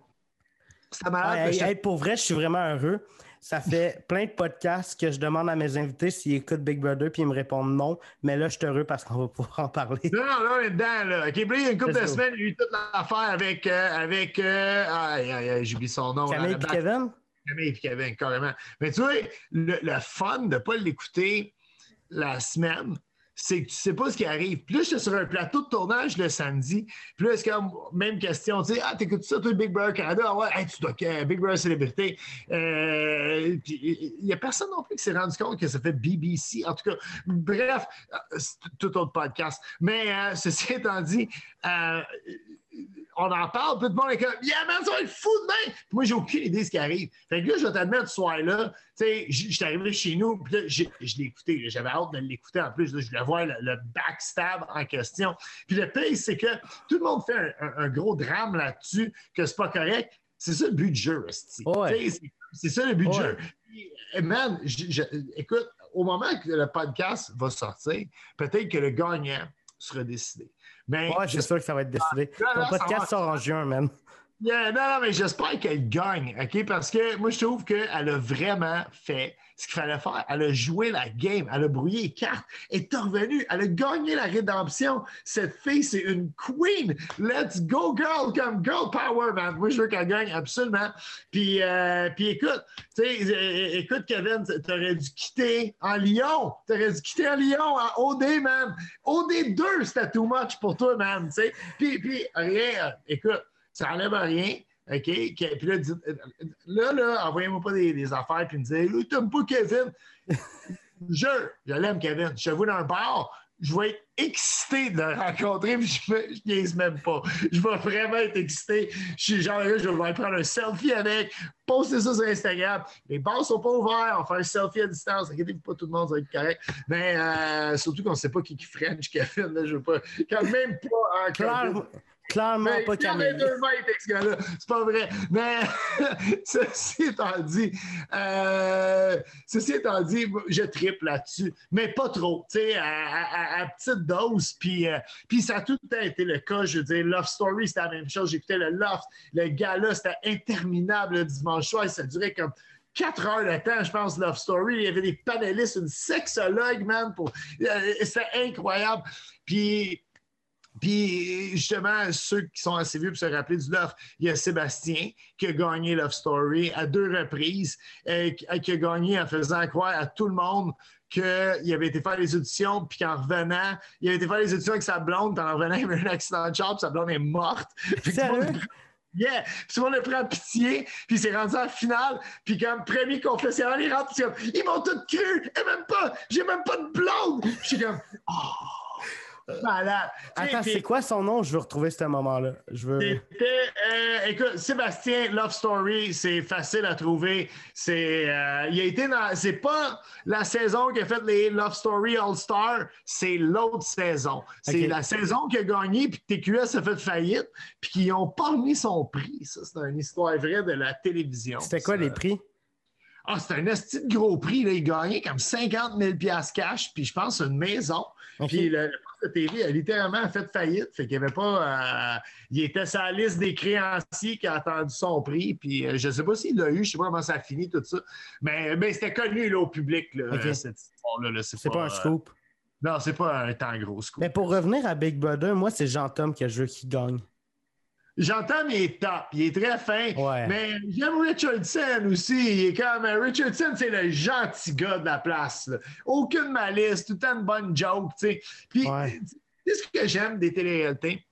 malade. Ah, parce hey, hey, pour vrai, je suis vraiment heureux. Ça fait plein de podcasts que je demande à mes invités s'ils écoutent Big Brother, puis ils me répondent non. Mais là, je suis heureux parce qu'on va pouvoir en parler. Non, non, là, on est dedans, là. OK, a une couple de semaines, il y a eu toute l'affaire avec. euh, avec euh, aïe, aïe, aïe, j'oublie son nom. Camille là, et Kevin? Camille et Kevin, carrément. Mais tu vois, le, le fun de ne pas l'écouter la semaine, c'est que tu sais pas ce qui arrive. Puis là, j'étais sur un plateau de tournage le samedi. Puis là, c'est comme, même question, tu sais, ah, t'écoutes ça, toi, Big Brother Canada? Ah ouais, hey, tu dois, Big Brother Célébrité. Euh, il n'y a personne non plus qui s'est rendu compte que ça fait BBC. En tout cas, bref, euh, c'est tout autre podcast. Mais euh, ceci étant dit, euh, on en parle, tout le monde est comme, yeah, man, ça va être fou demain! Puis moi, j'ai aucune idée de ce qui arrive. Fait que là, je vais t'admettre, ce soir-là, tu sais, j'étais arrivé chez nous, puis là, je l'ai écouté. J'avais hâte de l'écouter en plus. là. je voulais voir le, le backstab en question. Puis le pire, c'est que tout le monde fait un, un- un gros drame là-dessus, que c'est pas correct. C'est ça le but du jeu. Ouais. C'est ça le but du Ouais. jeu. Man, je- je- écoute, au moment que le podcast va sortir, peut-être que le gagnant sera décidé. Mais Ouais, c'est sûr que ça va être décidé. Là, Ton podcast sort en juin, man. Non, non, mais j'espère qu'elle gagne, OK? Parce que moi, je trouve qu'elle a vraiment fait ce qu'il fallait faire. Elle a joué la game, elle a brouillé les cartes, elle est revenue, elle a gagné la rédemption. Cette fille, c'est une queen. Let's go, girl, comme girl power, man. Moi, je veux qu'elle gagne absolument. Puis, euh, puis écoute, sais, euh, écoute, Kevin, t'aurais dû quitter en Lyon. T'aurais dû quitter en Lyon, en OD, man. OD2, c'était too much pour toi, man, tu sais. Puis, puis, rien, euh, écoute, ça enlève rien. OK? Puis là, là, là, envoyez-moi pas des, des affaires puis me dire t'aimes pas Kevin? je, je l'aime, Kevin. Je vous dans un bar, je vais être excité de le rencontrer, puis je, je niaise même pas. Je vais vraiment être excité. Je suis genre, là, je vais prendre un selfie avec, poster ça sur Instagram. Les bars sont pas ouverts, on va faire un selfie à distance. Inquiétez-vous pas, tout le monde va être correct. Mais euh, surtout qu'on sait pas qui qui French Kevin. Là, je veux pas. Quand même pas en Clairement, clairement mais pas il y Camille. deux mètres avec ce gars-là. C'est pas vrai. Mais ceci étant dit, euh, ceci étant dit, je triple là-dessus. Mais pas trop. Tu sais, à, à- à- à petite dose. Puis, euh, puis ça a tout le temps été le cas. Je veux dire, Love Story, c'était la même chose. J'écoutais le Loft. Le gars-là, c'était interminable le dimanche soir. Ça durait comme. Quatre heures de temps, je pense, Love Story. Il y avait des panélistes, une sexologue, man. Pour... euh, C'était incroyable. Puis, puis justement, ceux qui sont assez vieux pour se rappeler du Love, il y a Sébastien qui a gagné Love Story à deux reprises, euh, qui qui a gagné en faisant croire à tout le monde qu'il avait été faire les auditions, puis qu'en revenant, il avait été faire les auditions avec sa blonde, puis en revenant, il avait eu un accident de char, puis sa blonde est morte. Sérieux? Yeah! Puis tout le monde le prend pitié, puis il s'est rendu en finale, puis comme premier confessionnal, il rentre, puis c'est comme, ils m'ont tout cru, et même pas, j'ai même pas de blonde! Puis comme, oh, malade! Attends, c'est quoi son nom? Je veux retrouver ce moment-là. Je veux. c'était, euh, écoute, Sébastien Love Story, c'est facile à trouver. C'est, euh, il a été dans, c'est pas la saison qui a fait les Love Story All Star, c'est l'autre saison. C'est la saison qui a gagné puis TQS a fait faillite puis qu'ils ont pas remis son prix. Ça, c'est une histoire vraie de la télévision. C'était quoi Ça. les prix? Ah, c'était un esti de gros prix. Là. Il gagnait comme 50 000 cash, puis je pense une maison. Puis le, le TV a littéralement fait faillite. Fait qu'il avait pas. euh, il était sur la liste des créanciers qui a attendu son prix. Puis euh, je ne sais pas s'il l'a eu, je ne sais pas comment ça a fini, tout ça. Mais, mais c'était connu là, au public, là, euh, cette histoire-là. là. C'est pas un euh, scoop. non, c'est pas un temps gros scoop. Mais pour revenir à Big Brother, moi, c'est Jean-Tom que je veux qu'il gagne. J'entends, mais il est top. Il est très fin. Ouais. Mais j'aime Richardson aussi. Il est comme. Richardson, c'est le gentil gars de la place. là. Aucune malice, tout le temps une bonne joke. tu sais. Puis, Ouais. ce que j'aime des téléréalités?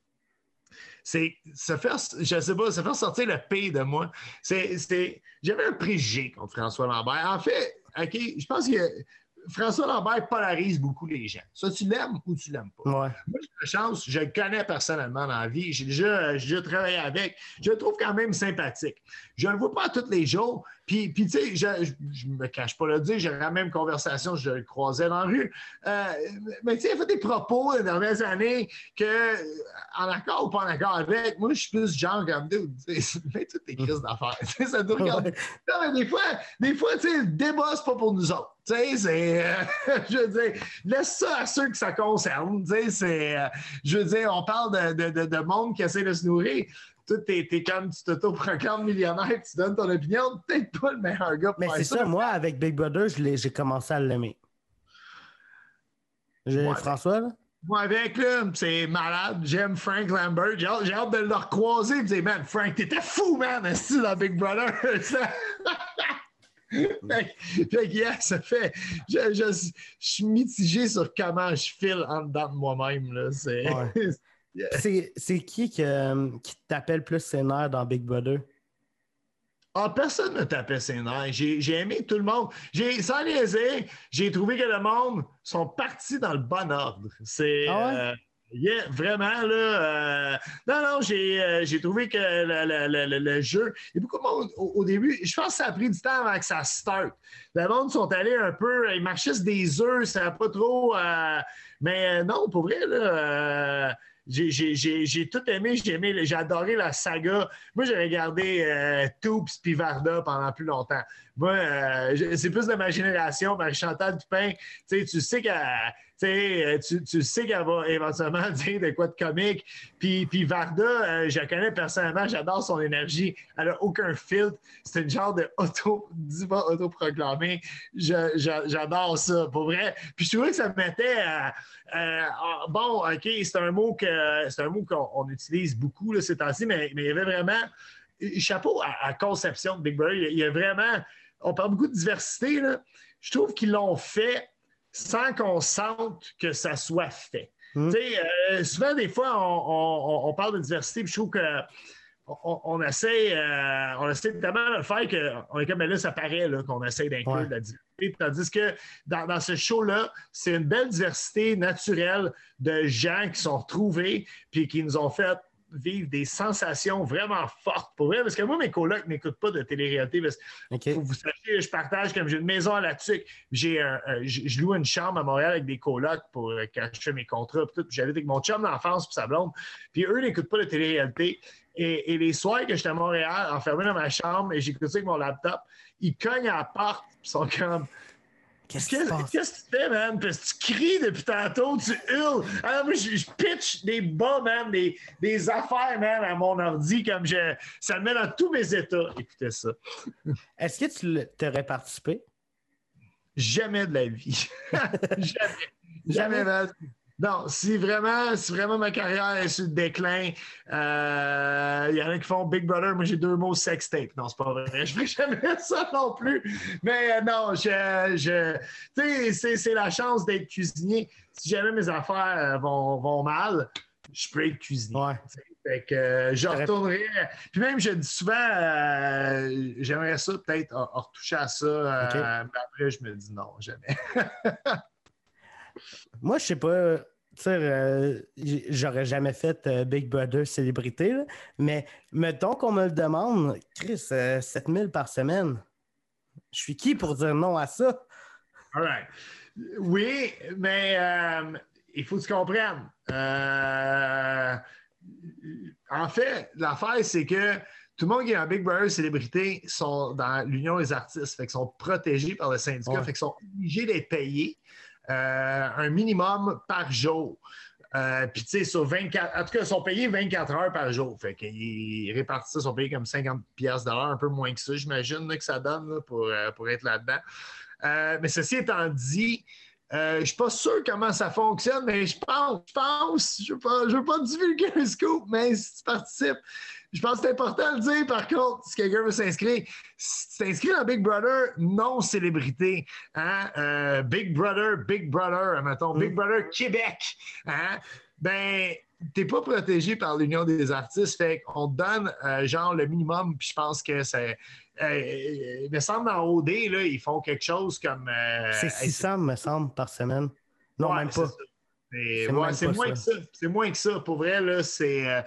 C'est se faire, je sais pas, se faire sortir le P de moi. C'est- j'avais un préjugé contre François Lambert. En fait, OK, je pense que François Lambert polarise beaucoup les gens. Ça, tu l'aimes ou tu l'aimes pas? Ouais. Moi, j'ai la chance, je le connais personnellement dans la vie. J'ai déjà, déjà travaillé avec. Je le trouve quand même sympathique. Je ne le vois pas tous les jours. Puis, puis tu sais, je, je, me cache pas le dire, j'ai la même conversation, je le croisais dans la rue. Euh, mais tu sais, il a fait des propos les dernières années que, en accord ou pas en accord avec, moi, je suis plus genre comme, dude, fais toutes tes crises d'affaires. Ça doit regarder. Ouais. Non, mais des fois, des fois, tu sais, le débat, c'est pas pour nous autres. Tu sais, c'est. euh, je veux dire, laisse ça à ceux que ça concerne. Tu sais, c'est. euh, je veux dire, on parle de, de, de, de monde qui essaie de se nourrir. Toi, t'es, t'es comme tu t'auto-proclames millionnaire, tu donnes ton opinion, peut-être pas le meilleur gars pour Mais faire c'est ça, moi, avec Big Brother, je l'ai- j'ai commencé à l'aimer. J'ai- Ouais. François, là? Moi, avec, là, c'est malade. J'aime Frank Lambert. J'ai hâte, j'ai hâte de le recroiser et de dire, man, Frank, t'étais fou, man, est dans Big Brother? fait, que- fait que, yeah, ça fait. Je, je- je suis mitigé sur comment je file en dedans de moi-même. Là. C'est, Ouais. C'est c'est qui que- qui t'appelle plus ses nerfs dans Big Brother? Ah, personne ne tapait ses nerfs. J'ai, aimé tout le monde. J'ai, sans niaiser, j'ai trouvé que le monde sont partis dans le bon ordre. C'est. Ah ouais? euh, yeah, vraiment, là. euh, non, non, j'ai, euh, trouvé que le, le- le- le- jeu. Il y a beaucoup de monde au, au début. Je pense que ça a pris du temps avant que ça start. Le monde sont allés un peu. Ils marchaient sur des œufs, ça n'a pas trop. euh, mais euh, non, pour vrai, là. J'ai, tout aimé, j'ai aimé, adoré la saga. Moi, j'ai regardé euh, Toops pendant plus longtemps. Moi, euh, c'est plus de ma génération, Marie-Chantal Dupin. Tu sais, tu sais qu'elle. Euh, Tu, tu sais qu'elle va éventuellement dire de quoi de comique. Puis, puis Varda, euh, je la connais personnellement, j'adore son énergie. Elle n'a aucun filtre. C'est une genre de auto, diva J'adore ça, pour vrai. Puis je trouvais que ça me mettait. à- euh, bon, OK, c'est un mot que c'est un mot qu'on on utilise beaucoup ces temps-ci, mais, mais il y avait vraiment. Chapeau à, à conception de Big Brother. Il il y a vraiment. On parle beaucoup de diversité. Là. Je trouve qu'ils l'ont fait sans qu'on sente que ça soit fait. Hmm. Euh, souvent, des fois, on, on- on- on parle de diversité, puis je trouve que on, on essaie, euh, on essaie tellement de le faire qu'on est comme, mais là, ça paraît qu'on essaie d'inclure Ouais. de la diversité. Tandis que dans, dans ce show-là, c'est une belle diversité naturelle de gens qui sont retrouvés puis qui nous ont fait vivre des sensations vraiment fortes pour vrai. Parce que moi, mes colocs n'écoutent pas de télé-réalité. Parce que vous sachiez, je partage comme j'ai une maison à la tuque. J'ai un- un- je loue une chambre à Montréal avec des colocs pour euh, quand je fais mes contrats. puis tout. Puis J'allais avec mon chum d'enfance puis sa blonde. Puis eux n'écoutent pas de télé-réalité. Et, et les soirs que j'étais à Montréal, enfermé dans ma chambre, et j'écoute ça avec mon laptop, ils cognent à la porte, ils sont comme Qu'est-ce que tu fais, man? Parce que tu cries depuis tantôt, tu hurles. Alors, moi, je, je pitch des bas, man, des, des affaires, man, à mon ordi, comme je. Ça me met dans tous mes états. Écoutez ça. Est-ce que tu t'aurais participé? Jamais de la vie. Jamais. Jamais? Jamais, man. Non, si vraiment, si vraiment ma carrière est sur le déclin, euh, il y en a qui font Big Brother, moi j'ai deux mots sex tape. Non, c'est pas vrai. Je ferai jamais ça non plus. Mais euh, non, je, je tu sais, c'est, la chance d'être cuisinier. Si jamais mes affaires euh, vont, vont mal, je peux être cuisinier. Ouais. Fait que euh, je retournerai. Puis même, je dis souvent, euh, j'aimerais ça peut-être retoucher à ça. euh. Mais après, je me dis non, jamais. Moi, je sais pas. Tu sais, euh, j'aurais jamais fait euh, Big Brother célébrité, là, mais mettons qu'on me le demande, Chris, euh, 7000 par semaine. Je suis qui pour dire non à ça? All right. Oui, mais euh, il faut que tu comprennes. En fait, l'affaire, c'est que tout le monde qui est en Big Brother célébrité sont dans l'Union des artistes, fait qu'ils sont protégés par le syndicat, Ouais. fait qu'ils sont obligés d'être payés un minimum par jour. Euh, Puis, tu sais, sur 24, en tout cas, ils sont payés 24 heures par jour. Fait qu'ils répartissent ça, ils sont payés comme 50 pièces un peu moins que ça, j'imagine, que ça donne pour, euh, pour être là-dedans. Euh, mais ceci étant dit, euh, je ne suis pas sûr comment ça fonctionne, mais je pense, je pense, je ne veux, pas- divulguer un scoop, mais si tu participes, je pense que c'est important de le dire, par contre, si quelqu'un veut s'inscrire, si tu t'inscris dans Big Brother, non célébrité, hein, euh, Big Brother, Big Brother, mettons, Big Mm. Brother Québec, hein, ben, t'es pas protégé par l'Union des artistes, fait qu'on te donne euh, genre le minimum, puis je pense que c'est. euh, il me semble dans OD, là, ils font quelque chose comme. euh, C'est hey, 600, me semble, par semaine. Non, Ouais, même pas. C'est ouais, moins ça. que ça. C'est moins que ça. Pour vrai, là, c'est euh,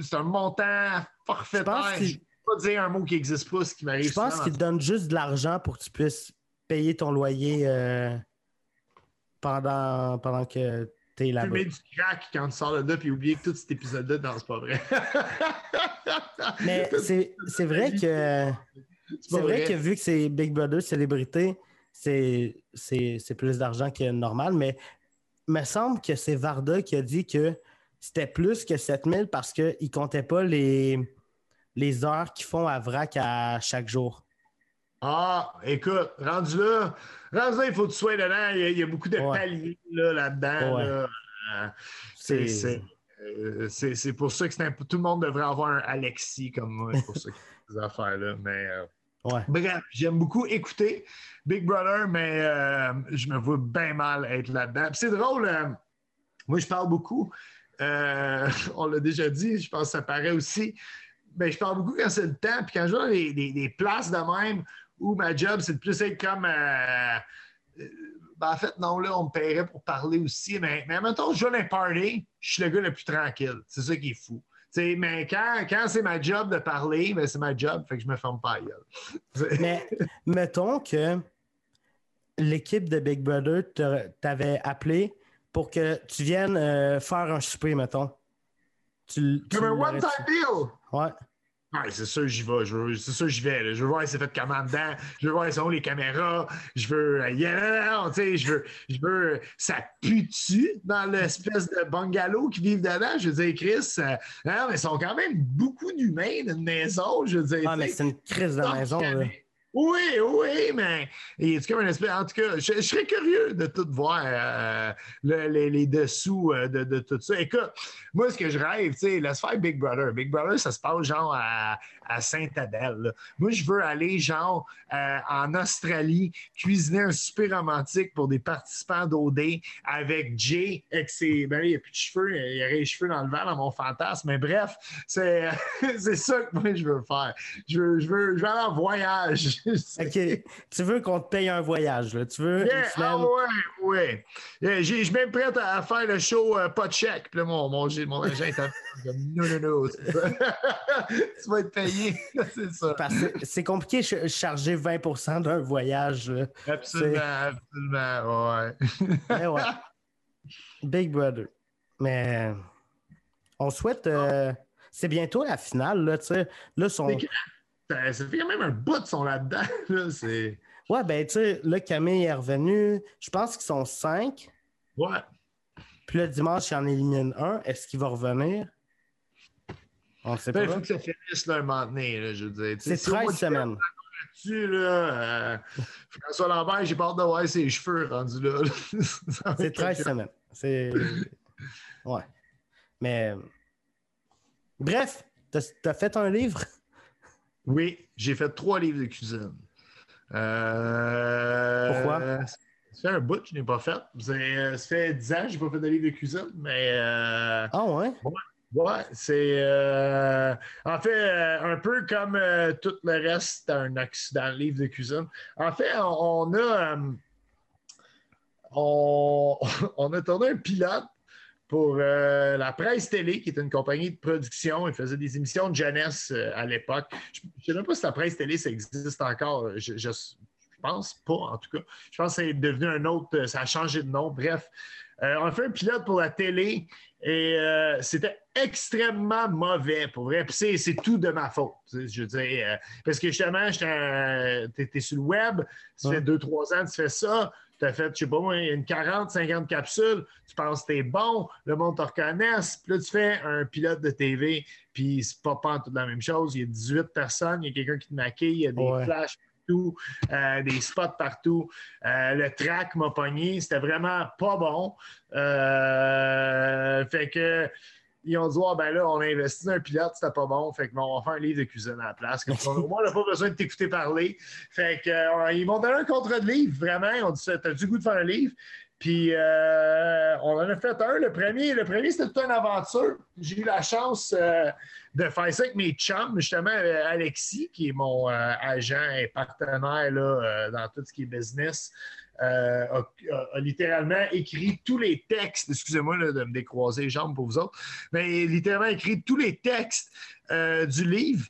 c'est un montant forfaitaire. Je ne peux pas dire un mot qui n'existe pas, ce qui m'arrive Je pense qu'ils te donnent juste de l'argent pour que tu puisses payer ton loyer pendant, pendant que tu es dans- là-bas. Fumer du crack quand tu sors de là puis oublier que tout cet épisode-là, non, c'est pas vrai. Mais c'est vrai que C'est vrai que vu que c'est Big Brother célébrité, c'est plus d'argent que normal, mais il me semble que c'est Varda qui a dit que c'était plus que 7000 parce qu'il ne comptait pas les, les heures qu'ils font à vrac à chaque jour? Ah, écoute, rendu là, rendu là, il faut que tu sois dedans. Il y a, il y a beaucoup de Ouais. paliers là, là-dedans. Ouais. là. Euh, c'est- c'est euh, pour ça que c'est tout le monde devrait avoir un Alexis comme moi. C'est pour ça qu'il y a ces affaires-là. Mais euh, Ouais. bref, j'aime beaucoup écouter Big Brother, mais euh, je me vois bien mal être là-dedans. C'est drôle, euh, moi je parle beaucoup. On l'a déjà dit, je pense que ça paraît aussi. Mais je parle beaucoup quand c'est le temps, puis quand je des, des- des places de même où ma job, c'est de plus être comme. euh, euh, ben, en fait, non, là, on me paierait pour parler aussi. Mais, mais mettons, je joue un party, je suis le gars le plus tranquille. C'est ça qui est fou. Tu sais, mais quand, quand c'est ma job de parler, ben, c'est ma job, fait que je me ferme pas gueule. Mais mettons que l'équipe de Big Brother t'avait appelé pour que tu viennes euh, faire un souper, mettons. Tu, tu Comme un one-time deal! Ouais. Ouais, c'est sûr, j'y vais. Je veux- C'est sûr, j'y vais. là. Je veux voir c'est fait comment dedans. Je veux voir sont les caméras. Je veux. euh, yeah, je veux. Je veux. Ça pue-tu dans l'espèce de bungalow qui vivent dedans? Je veux dire, Chris, euh, non, mais ils sont quand même beaucoup d'humains dans une maison. Je veux dire. Ah, mais c'est une crise de maison, là. Oui, oui, mais. En tout cas, je, serais curieux de tout voir euh, le- les, dessous euh, de, tout ça. Écoute, moi, ce que je rêve, tu sais, laisse faire Big Brother. Big Brother, ça se passe genre à, à Sainte-Adèle. là. Moi, je veux aller genre euh, en Australie, cuisiner un super romantique pour des participants d'OD avec Jay, avec ses. Ben il n'y a plus de cheveux, il y aurait les cheveux dans le vent dans mon fantasme. Mais bref, c'est ça que moi, je veux faire. Je veux, je veux, je veux aller en voyage. OK. Tu veux qu'on te paye un voyage, là. Tu veux Yeah, ah ouais, ouais. Yeah, Je suis même prêt à, à faire le show euh, pas de chèque. Puis là, mon, mon, mon agent est comme non, non, non. tu vas- tu être payé. c'est ça. Parce que c'est compliqué de charger 20% d'un voyage. là. Absolument, absolument. Ouais. Mais ouais. Big Brother. Mais on souhaite. euh, c'est bientôt la finale, là, tu sais. Là, son... Ça, ça fait quand même un bout de son là-dedans. Là, c'est... Ouais, ben, tu sais, là, Camille est revenu. Je pense qu'ils sont cinq. Ouais. Puis le dimanche, il en élimine un. Est-ce qu'il va revenir? On ne sait Ben, pas. il faut que ça finisse là, un moment donné, là, je veux dire. C'est si au mois 13 de juillet, semaines. là, euh, François Lambert, j'ai peur de voir ses cheveux rendus là. C'est être 13 quelque- semaines. C'est. Ouais. Mais. Bref, t'as as fait un livre? Oui, j'ai fait trois livres de cuisine. Euh, Pourquoi? Ça fait un bout que je n'ai pas fait. Euh, Ça fait 10 ans que je n'ai pas fait de livre de cuisine, mais euh, Ah ouais? ouais, c'est euh, en fait euh, un peu comme euh, tout le reste d'un accident de livre de cuisine. En fait, on, on a on, on a tourné un pilote pour euh, la presse télé, qui est une compagnie de production. Ils faisaient des émissions de jeunesse euh, à l'époque. Je ne sais même pas si la presse télé, ça existe encore. Je, je, je pense pas, en tout cas. Je pense que c'est devenu un autre, ça a changé de nom. Bref, euh, on a fait un pilote pour la télé et c'était extrêmement mauvais, pour vrai. Puis c'est, tout de ma faute. tu Je veux dire, parce que justement, t'es, t'es sur le web, ça fait deux, trois ans que tu fais ça. Tu as fait, je sais pas moi, une 40, 50 capsules, tu penses que t'es bon, le monde te reconnaisse, puis là, tu fais un pilote de TV, puis c'est pas, pas toute la même chose. Il y a 18 personnes, il y a quelqu'un qui te maquille, il y a des Ouais. flashs partout, euh, des spots partout. Euh, le track m'a pogné, c'était vraiment pas bon. Euh, fait que ils ont dit Ah, ben là, on a investi dans un pilote, c'était pas bon. Fait que bon, on va faire un livre de cuisine à la place. Comme ça, au moins, on n'a pas besoin de t'écouter parler. Fait que euh, ils m'ont donné un contrat de livre, vraiment. Ont dit T'as du goût de faire un livre? Puis euh, on en a fait un. Le premier, le premier c'était toute une aventure. J'ai eu la chance euh, de faire ça avec mes chums, justement, Alexis, qui est mon agent et partenaire là, dans tout ce qui est business. Euh, a, a- a littéralement écrit tous les textes, excusez-moi de me décroiser les jambes pour vous autres, mais littéralement écrit tous les textes euh, du livre,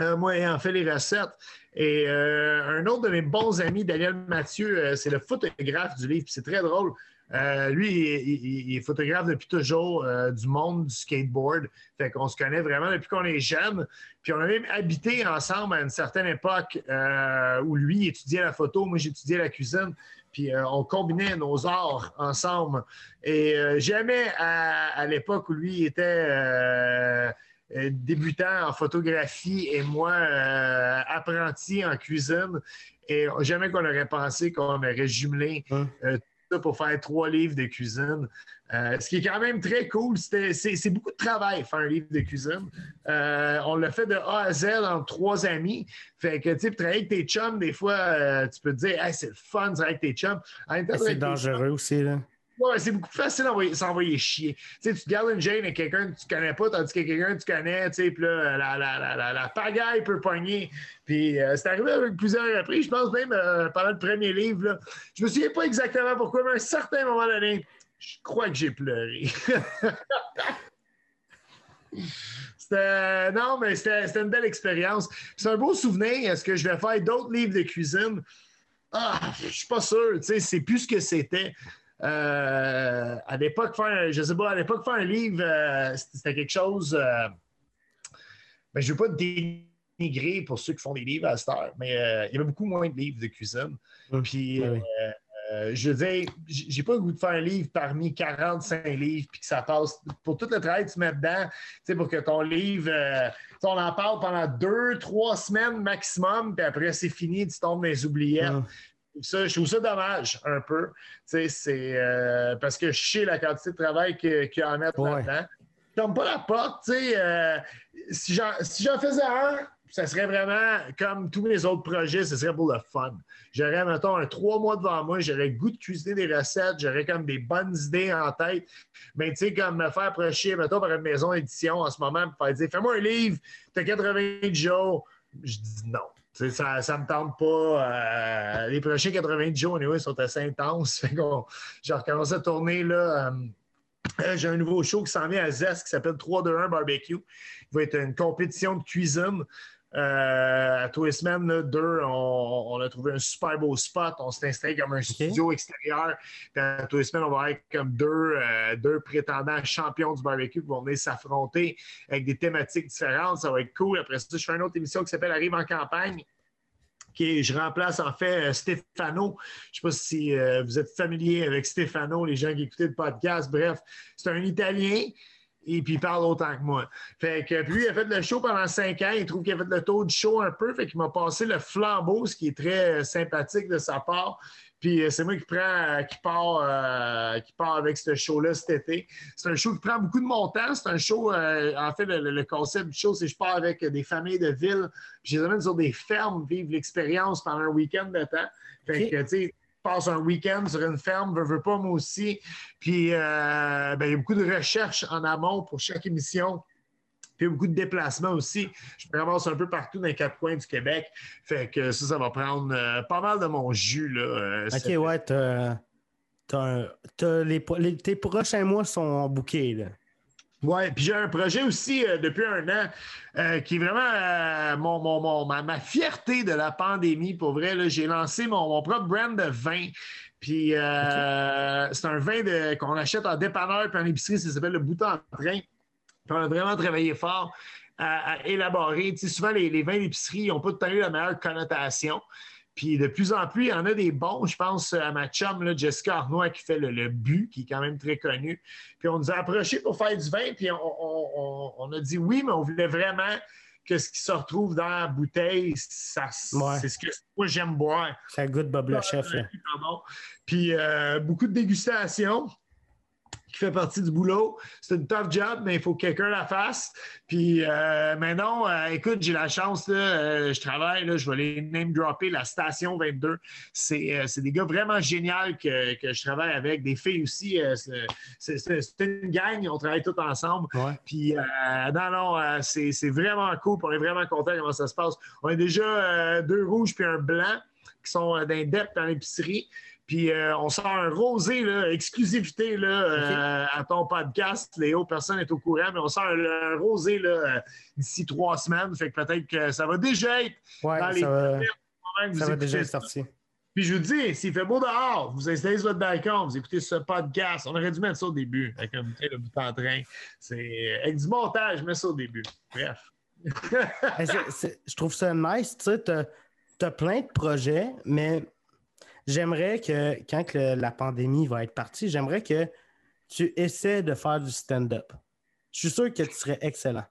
euh, moi ayant fait les recettes. Et un autre de mes bons amis, Daniel Mathieu, c'est le photographe du livre, c'est très drôle. Euh, lui, il, il- il est photographe depuis toujours euh, du monde du skateboard. Fait qu'on se connaît vraiment depuis qu'on est jeune. Puis on a même habité ensemble à une certaine époque euh, où lui étudiait la photo, moi j'étudiais la cuisine. Puis on combinait nos arts ensemble. Et jamais à, à l'époque où lui était, débutant en photographie et moi, euh, apprenti en cuisine. Et jamais qu'on aurait pensé qu'on aurait jumelé Hum. euh, tout ça pour faire trois livres de cuisine. Euh, ce qui est quand même très cool. C'est beaucoup de travail faire un livre de cuisine. Euh, on l'a fait de A à Z en trois amis. Fait que, tu sais, travailler avec tes chums, des fois, euh, tu peux te dire, hey, c'est le fun de travailler avec tes chums. C'est dangereux aussi, là. Ouais, c'est beaucoup plus facile d'envoyer- s'envoyer chier. Tu sais, tu te gardes une gêne avec quelqu'un que tu connais pas, tandis que quelqu'un que tu connais, tu sais, là, la, la, la, la, la pagaille peut pogner. Puis euh, c'est arrivé avec plusieurs reprises. Je pense même euh, pendant le premier livre, là, je me souviens pas exactement pourquoi, mais à un certain moment donné, je crois que j'ai pleuré. C'était- non, mais c'était c'était une belle expérience. C'est un beau souvenir. Est-ce que je vais faire d'autres livres de cuisine? Ah, je suis pas sûr. Tu sais, c'est plus ce que c'était. Euh, à l'époque, faire, un- je sais pas, à l'époque, faire un livre, euh, c'était quelque chose. euh, ben, je ne veux pas dénigrer pour ceux qui font des livres à cette heure, mais il y avait beaucoup moins de livres de cuisine. Hum, Puis, je veux dire, j'ai pas le goût de faire un livre parmi 45 livres, puis que ça passe pour tout le travail que tu mets dedans, tu sais, pour que ton livre, on en parle pendant deux, trois semaines maximum, puis après c'est fini, tu tombes dans les oubliettes. Hum. Ça, je trouve ça dommage un peu. C'est euh, parce que je sais la quantité de travail qu'il y a à mettre Ouais. là-dedans. Je tombe pas la porte, tu sais. euh, si j'en si faisais un, ça serait vraiment comme tous mes autres projets, ce serait pour le fun. J'aurais, mettons, un trois mois devant moi, j'aurais le goût de cuisiner des recettes, j'aurais comme des bonnes idées en tête. Mais tu sais, comme me faire approcher, mettons, par une maison d'édition en ce moment, pour faire dire Fais-moi un livre, t'as 80 jours. Je dis non. Ça ne me tente pas. Euh, les prochains 90 jours, anyway, sont assez intenses. Fait qu'on- J'ai recommencé à tourner. Euh, euh, J'ai un nouveau show qui s'en vient à Zest qui s'appelle 3-2-1 Barbecue. Il va être une compétition de cuisine. Euh, à tous les semaines, là, deux, on, on a trouvé un super beau spot. On s'est installé comme un studio extérieur. Puis à tous les semaines, on va être comme deux, euh, deux prétendants champions du barbecue qui vont venir s'affronter avec des thématiques différentes. Ça va être cool. Après ça, je fais une autre émission qui s'appelle Arrive en campagne. Qui je remplace en fait euh, Stéphano. Je ne sais pas si euh, vous êtes familier avec Stéphano, les gens qui écoutaient le podcast. Bref, c'est un Italien et puis il parle autant que moi. Fait que puis lui, il a fait le show pendant cinq ans. Il trouve qu'il a fait le tour du show un peu. Fait qu'il m'a passé le flambeau, ce qui est très euh, sympathique de sa part. Puis euh, c'est moi qui prend, euh, qui part, euh, qui part avec ce show-là cet été. C'est un show qui prend beaucoup de mon temps. C'est un show, euh, en fait, le, concept du show, c'est que je pars avec des familles de ville. Puis je les amène sur des fermes, vivre l'expérience pendant un week-end de temps. Fait que, tu sais, passe un week-end sur une ferme, veux, veux pas, moi aussi. Puis, euh, ben, il y a beaucoup de recherches en amont pour chaque émission. Puis, il y a beaucoup de déplacements aussi. Je me ramasse un peu partout dans les quatre coins du Québec. Fait que ça, ça va prendre euh, pas mal de mon jus. Là, euh, Ok, ouais, t'as. t'as les, tes prochains mois sont bookés, là. Oui, puis j'ai un projet aussi euh, depuis un an euh, qui est vraiment euh, mon, mon- mon- ma, ma fierté de la pandémie. Pour vrai, là, j'ai lancé mon, mon propre brand de vin. Puis c'est un vin de- qu'on achète en dépanneur puis en épicerie, ça s'appelle le bouton en train. Puis on a vraiment travaillé fort à, à élaborer. Tu sais, souvent, les, les vins d'épicerie n'ont pas le temps eu la meilleure connotation. Puis de plus en plus, il y en a des bons. Je pense à ma chum, là, Jessica Arnois, qui fait le, le but, qui est quand même très connu. Puis on nous a approchés pour faire du vin, puis on, on- on- on a dit oui, mais on voulait vraiment que ce qui se retrouve dans la bouteille, ça, Ouais. c'est ce que moi j'aime boire. Ça goûte Bob le chef, là. Puis euh, beaucoup de dégustation qui fait partie du boulot. C'est une tough job, mais il faut que quelqu'un la fasse. Puis euh, maintenant, euh, écoute, j'ai la chance, là, euh, je travaille, là, je vais les name dropper, la station 22. C'est euh, c'est des gars vraiment géniaux que, que je travaille avec, des filles aussi. c'est- une gang, on travaille tous ensemble. Ouais. Puis, non, non, c'est vraiment cool. On est vraiment content comment ça se passe. On a déjà deux rouges puis un blanc qui sont euh, d'un dep dans l'épicerie. Puis euh, on sort un rosé, là, exclusivité là, euh, à ton podcast. Léo, personne n'est au courant, mais on sort un, un rosé là, euh, d'ici trois semaines. Fait que peut-être que ça va déjà être Ouais, dans les ça va, pendant que vous ça va déjà être sorti. Puis je vous dis, s'il fait beau dehors, vous installez sur votre balcon, vous écoutez ce podcast. On aurait dû mettre ça au début, avec un bouteille de bout en train. C'est avec du montage, mets ça au début. Bref. C'est- je trouve ça nice, tu sais, t'as as plein de projets, mais j'aimerais que quand que la pandémie va être partie, j'aimerais que tu essaies de faire du stand-up. Je suis sûr que tu serais excellent.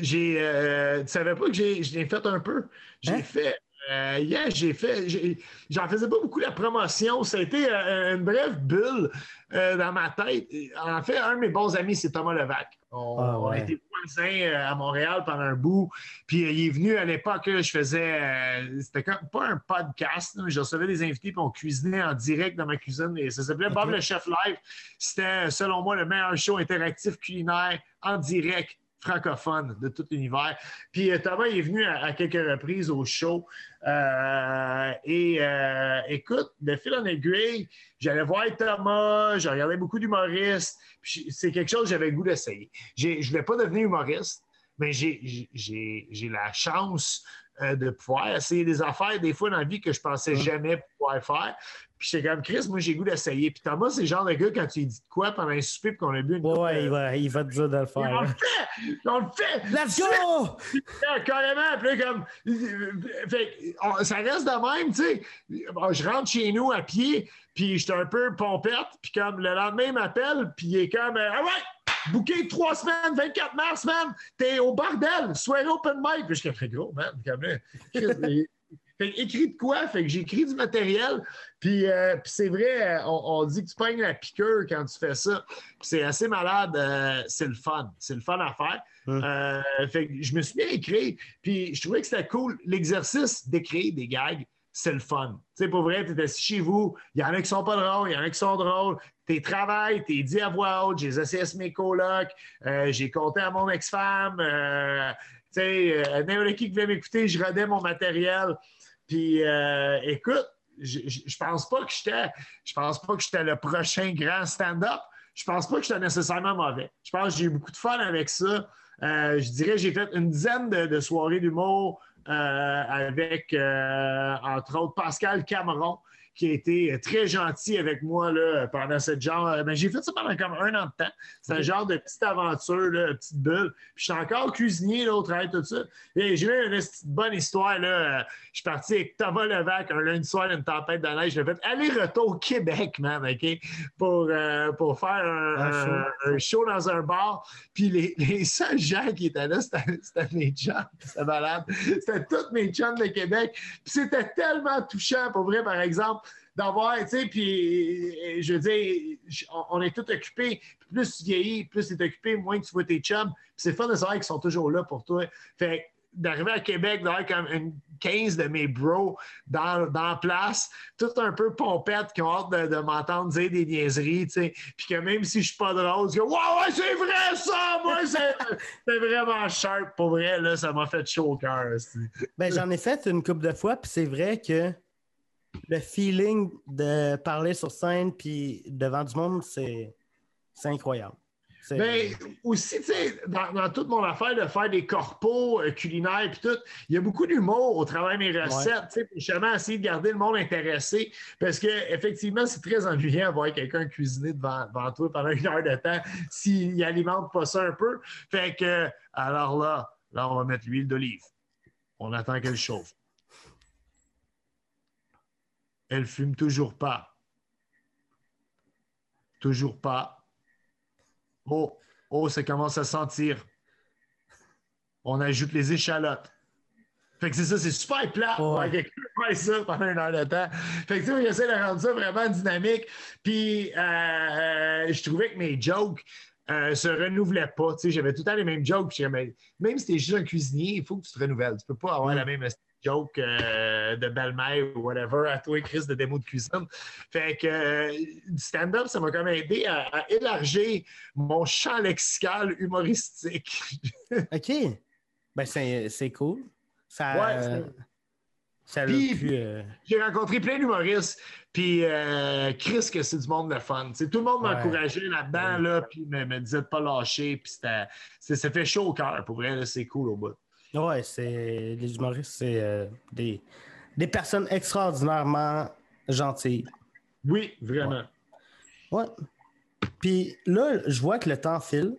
J'ai, euh, tu savais pas que j'ai, j'ai fait un peu? J'ai Hein? fait. Euh, hier, j'ai fait. j'ai- J'en faisais pas beaucoup la promotion. Ça a été euh, une brève bulle euh, dans ma tête. En fait, un de mes bons amis, c'est Thomas Levac. On, Ah, on ouais. été voisins euh, à Montréal pendant un bout. Puis euh, il est venu à l'époque, je faisais. euh, C'était comme pas un podcast. mais je recevais des invités, puis on cuisinait en direct dans ma cuisine. Et ça s'appelait Bob le Chef Live. C'était, selon moi, le meilleur show interactif culinaire en direct francophone de tout l'univers. Puis euh, Thomas est venu à, à quelques reprises au show. Euh, et euh, écoute, de fil en aiguille, j'allais voir Thomas, je regardais beaucoup d'humoristes. Puis c'est quelque chose que j'avais le goût d'essayer. Je ne voulais pas devenir humoriste, mais j'ai- la chance de pouvoir essayer des affaires, des fois dans la vie que je pensais jamais pouvoir faire. Puis j'étais comme Chris, moi j'ai le goût d'essayer. Puis Thomas, c'est le genre de gars quand tu lui dis de quoi pendant un souper puis qu'on a bu une Ouais, coupe il va, il va te dire de le on faire. le hein. fait! On le fait! Let's go! Carrément, puis là, comme. Fait, que, on- ça reste de même, tu sais. Bon, je rentre chez nous à pied, puis j'étais un peu pompette, puis comme le lendemain, il m'appelle, puis il est comme euh, Ah ouais! Booké trois semaines, 24 mars, man! T'es au bordel, soirée open mic! Puis je suis comme gros, man, comme Fait que, écrit de quoi? Fait que j'ai écrit du matériel. Puis, euh, puis c'est vrai, euh, on, on dit que tu pognes la piqûre quand tu fais ça. C'est assez malade. euh, c'est le fun. C'est le fun à faire. Euh, fait que je me suis mis à écrire. Puis je trouvais que c'était cool. L'exercice d'écrire des gags, c'est le fun. Tu sais, pour vrai, tu es assis chez vous. Il y en a qui sont pas drôles, il y en a qui sont drôles. T'es travail, t'es dit à voix haute. J'ai essayé à mes colocs. J'ai compté à mon ex-femme. Tu sais, n'importe qui qui voulait m'écouter, je rodais mon matériel. Puis, euh, écoute, je, pense pas que j'étais, je pense pas que j'étais le prochain grand stand-up. Je pense pas que j'étais nécessairement mauvais. Je pense que j'ai eu beaucoup de fun avec ça. Euh, je dirais j'ai fait une dizaine de, de soirées d'humour avec, euh, entre autres, Pascal Cameron, qui a été très gentil avec moi là, pendant cette genre. Ben, j'ai fait ça pendant comme un an de temps. C'est un genre de petite aventure, là, petite bulle. Puis je suis encore cuisinier là, au travail, tout ça. Et j'ai eu une petite bonne histoire. Là. Je suis parti avec Thomas Levac un lundi soir d'une tempête de neige. J'ai fait aller-retour au Québec, man, OK? Pour, euh, pour faire un, Un show. un- un show dans un bar. Puis les, les seuls gens qui étaient là, c'était c'était mes chums. C'était malade. C'était tous mes chums de Québec. C'était tellement touchant, pour vrai, par exemple, d'avoir, tu sais, puis euh, je veux dire, on, est tous occupés. Plus tu vieillis, plus tu es occupé, moins tu vois tes chums. C'est fun de savoir qu'ils sont toujours là pour toi. Fait d'arriver à Québec, d'avoir comme une 15 de mes bros dans, dans la place, tout un peu pompettes qui ont hâte de, de m'entendre dire des niaiseries, tu sais. Puis que même si je suis pas drôle, je dis « Ouais, ouais, c'est vrai ça! Moi, c'est vraiment sharp. Pour vrai, là, ça m'a fait chaud au cœur. Ben, j'en ai fait une couple de fois, puis c'est vrai que le feeling de parler sur scène puis devant du monde, c'est incroyable. C'est- Ben, aussi, tu sais, dans, dans toute mon affaire de faire des corpos euh, culinaires et tout, il y a beaucoup d'humour au travers de mes recettes, tu sais, justement essayer de garder le monde intéressé. Parce que effectivement, c'est très ennuyant de voir quelqu'un cuisiner devant, devant toi pendant une heure de temps s'il n'alimente pas ça un peu. Fait que, alors là, là, on va mettre l'huile d'olive. On attend qu'elle chauffe. Elle fume toujours pas. Toujours pas. Oh, oh, ça commence à sentir. On ajoute les échalotes. Fait que c'est ça, c'est super plat. Ouais. quelqu'un faire ça pendant une heure de temps. Fait que tu sais, j'essaie de rendre ça vraiment dynamique. Puis, euh, euh, je trouvais que mes jokes euh, se renouvelaient pas. Tu sais, j'avais tout le temps les mêmes jokes. Puis, même si t'es juste un cuisinier, il faut que tu te renouvelles. Tu peux pas avoir Mm. la même joke euh, de belle-mère ou whatever à toi, Chris, de démo de cuisine. Fait que euh, du stand-up, ça m'a comme aidé à, à élargir mon champ lexical humoristique. OK. Ben, c'est cool. Ça, Ouais, ça euh, J'ai rencontré plein d'humoristes, puis Chris, que c'est du monde de fun. Tu sais, tout le monde m'a Ouais. encouragé là-dedans, là, puis me, me disait de pas lâcher, puis ça fait chaud au cœur, pour vrai, c'est cool au bout. Ouais, c'est... Les humoristes, c'est euh, des... des personnes extraordinairement gentilles. Oui, vraiment. Ouais. Puis là, je vois que le temps file.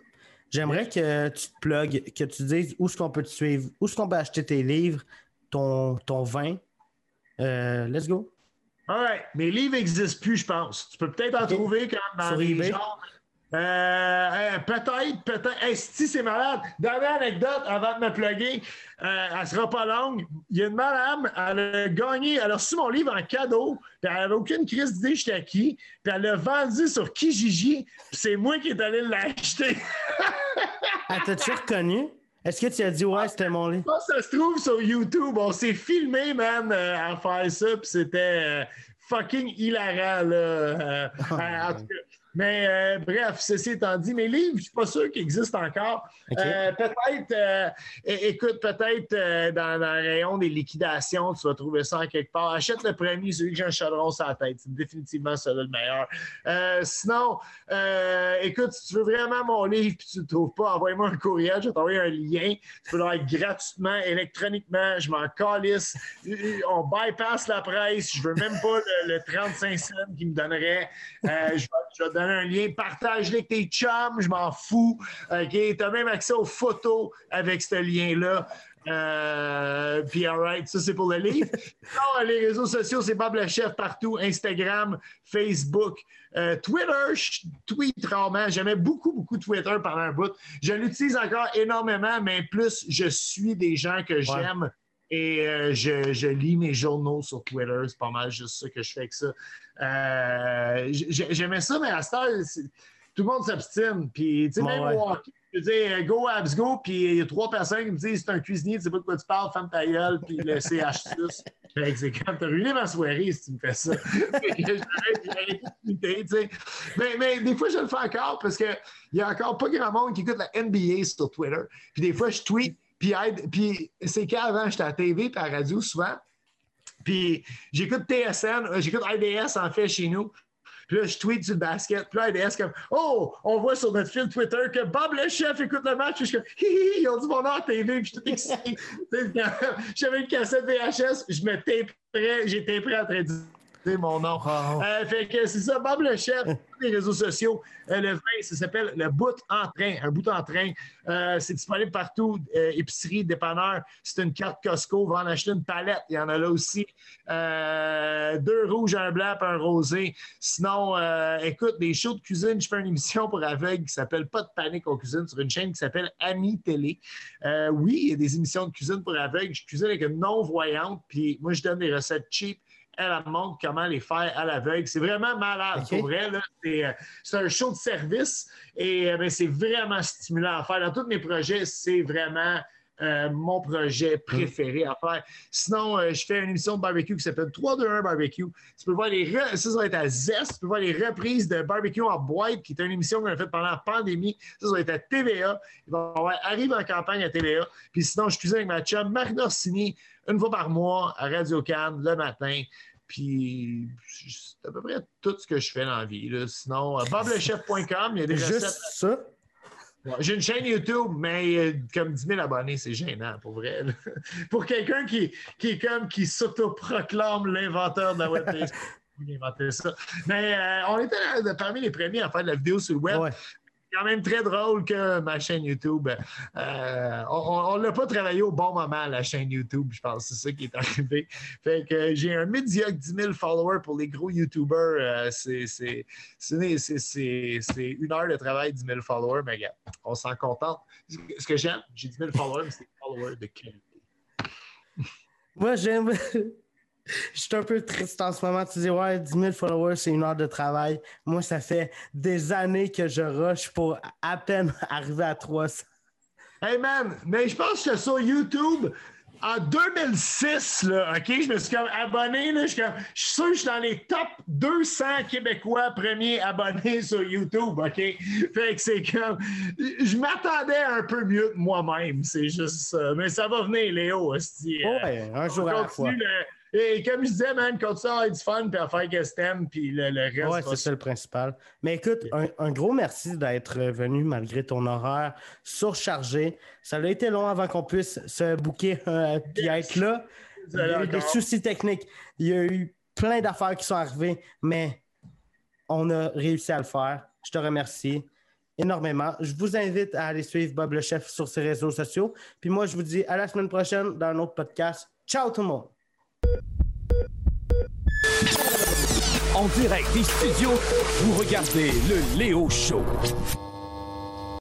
J'aimerais que tu te plugues, que tu dises où est-ce qu'on peut te suivre, où est-ce qu'on peut acheter tes livres, ton, ton vin. Euh, let's go. All right. Mes livres n'existent plus, je pense. Tu peux peut-être en trouver quand dans Sur les eBay? genres. Euh, euh, peut-être, peut-être. Si c'est malade. Dernière anecdote avant de me plugger, euh, elle sera pas longue. Il y a une madame, elle a gagné, elle a reçu mon livre en cadeau, puis elle n'avait aucune crise d'idée j'étais qui, puis elle l'a vendu sur Kijiji, puis c'est moi qui est allé l'acheter. elle t'a-tu reconnu? Est-ce que tu as dit, ouais, c'était mon livre? Ça se trouve sur YouTube. On s'est filmé, man, à faire ça, puis c'était fucking hilarant, là. en tout cas, mais euh, bref, ceci étant dit, mes livres, je ne suis pas sûr qu'ils existent encore. Euh, peut-être, euh, écoute, peut-être dans, le rayon des liquidations, tu vas trouver ça en quelque part. Achète le premier, celui que j'ai un chaudron sur la tête. C'est définitivement celui le meilleur. sinon, écoute, si tu veux vraiment mon livre et tu ne le trouves pas, envoie-moi un courriel, je vais t'envoyer un lien. Tu peux l'avoir gratuitement, électroniquement. Je m'en calisse. On bypass la presse. Je ne veux même pas le, 35 cents qui me donnerait. je je vais un lien, partage-le avec tes chums, je m'en fous. OK? Tu as même accès aux photos avec ce lien-là. Euh, puis, all right, ça, c'est pour le livre. non, les réseaux sociaux, c'est Bob le Chef partout Instagram, Facebook, euh, Twitter. Je tweet rarement. J'aimais beaucoup, beaucoup Twitter pendant un bout. Je l'utilise encore énormément, mais plus je suis des gens que j'aime. Et euh, je, lis mes journaux sur Twitter. C'est pas mal juste ça que je fais avec ça. Euh, j'aimais ça, mais à ce temps, tout le monde s'abstine. Puis, tu sais, même au je dis go abs go, puis il y a trois personnes qui me disent c'est un cuisinier, tu sais pas de quoi tu parles, femme ta gueule, puis le CH sus. c'est quand t'as ruiné ma soirée si tu me fais ça. mais, mais des fois, je le fais encore parce qu'il y a encore pas grand monde qui écoute la NBA sur Twitter. Puis des fois, je tweet puis, c'est qu'avant, j'étais à la TV et à la radio souvent. Puis j'écoute TSN, euh, j'écoute IDS en fait chez nous. Puis là, je tweet le basket. Puis là, IDS comme Oh, on voit sur notre fil Twitter que Bob le chef écoute le match. Puis je suis comme Hi, ils ont dit mon nom à TV. Puis je suis tout excité. J'avais une cassette VHS, je me taperais, j'étais prêt en train de mon nom. Euh, fait que c'est ça, Bob le chef, les réseaux sociaux. Euh, le vin, ça s'appelle le bout en train, un bout en train. Euh, c'est disponible partout, épicerie, dépanneur. C'est une carte Costco, va en acheter une palette. Il y en a là aussi. deux rouges, un blanc, un rosé. Sinon, écoute, des shows de cuisine, je fais une émission pour aveugles qui s'appelle Pas de panique en cuisine sur une chaîne qui s'appelle Ami Télé. oui, il y a des émissions de cuisine pour aveugles. Je cuisine avec une non-voyante, puis moi, je donne des recettes cheap elle, montre comment les faire à l'aveugle. C'est vraiment malade. Pour vrai, euh, c'est, un show de service et euh, c'est vraiment stimulant à faire. Dans tous mes projets, c'est vraiment euh, mon projet préféré à faire. Sinon, je fais une émission de barbecue qui s'appelle 3-2-1 Barbecue. Tu peux voir les ça, ça va être à Zest. Tu peux voir les reprises de barbecue en boîte, qui est une émission qu'on a faite pendant la pandémie. Ça, ça va être à TVA. Il va avoir Arrive en campagne à TVA. Puis sinon, je cuisine avec ma chum Marc Norsini une fois par mois à Radio Cannes le matin. Puis c'est à peu près tout ce que je fais dans la vie. Sinon, euh, boblechef.com, il y a des Juste recettes. ça? J'ai une chaîne YouTube, mais euh, comme 10 000 abonnés, c'est gênant, pour vrai. pour quelqu'un qui, qui est comme qui s'autoproclame l'inventeur de la web ça. Mais euh, on était parmi les premiers à faire de la vidéo sur le web quand même très drôle que ma chaîne YouTube. Euh, on ne l'a pas travaillé au bon moment, la chaîne YouTube, je pense. C'est ça qui est arrivé. Fait que j'ai un médiocre 10 000 followers pour les gros YouTubers. Euh, c'est une heure de travail, 10 000 followers, mais gars, on s'en contente. Ce que j'aime, j'ai 10 000 followers, mais c'est des followers de qualité. Moi, j'aime. Je suis un peu triste en ce moment. Tu dis, ouais, 10 000 followers, c'est une heure de travail. Moi, ça fait des années que je rush pour à peine arriver à 300. Hey man, mais je pense que sur YouTube, en 2006, là, OK, je me suis comme abonné, là, je, suis sûr que je suis dans les top 200 Québécois premiers abonnés sur YouTube, OK? Fait que c'est comme, je m'attendais un peu mieux que moi-même, c'est juste ça. Mais ça va venir, Léo, aussi. Ouais, un jour à la fois. Et comme je disais, man, quand ça, être du fun, puis à faire que t'aimes, puis le, le, reste. Ouais, c'est ça le principal. Mais écoute, un, gros merci d'être venu malgré ton horaire surchargé. Ça a été long avant qu'on puisse se booker euh, puis être là. Il y a eu des soucis techniques. Il y a eu plein d'affaires qui sont arrivées, mais on a réussi à le faire. Je te remercie énormément. Je vous invite à aller suivre Bob le Chef sur ses réseaux sociaux. Puis moi, je vous dis à la semaine prochaine dans un autre podcast. Ciao tout le monde! En direct des studios, vous regardez le Léo Show.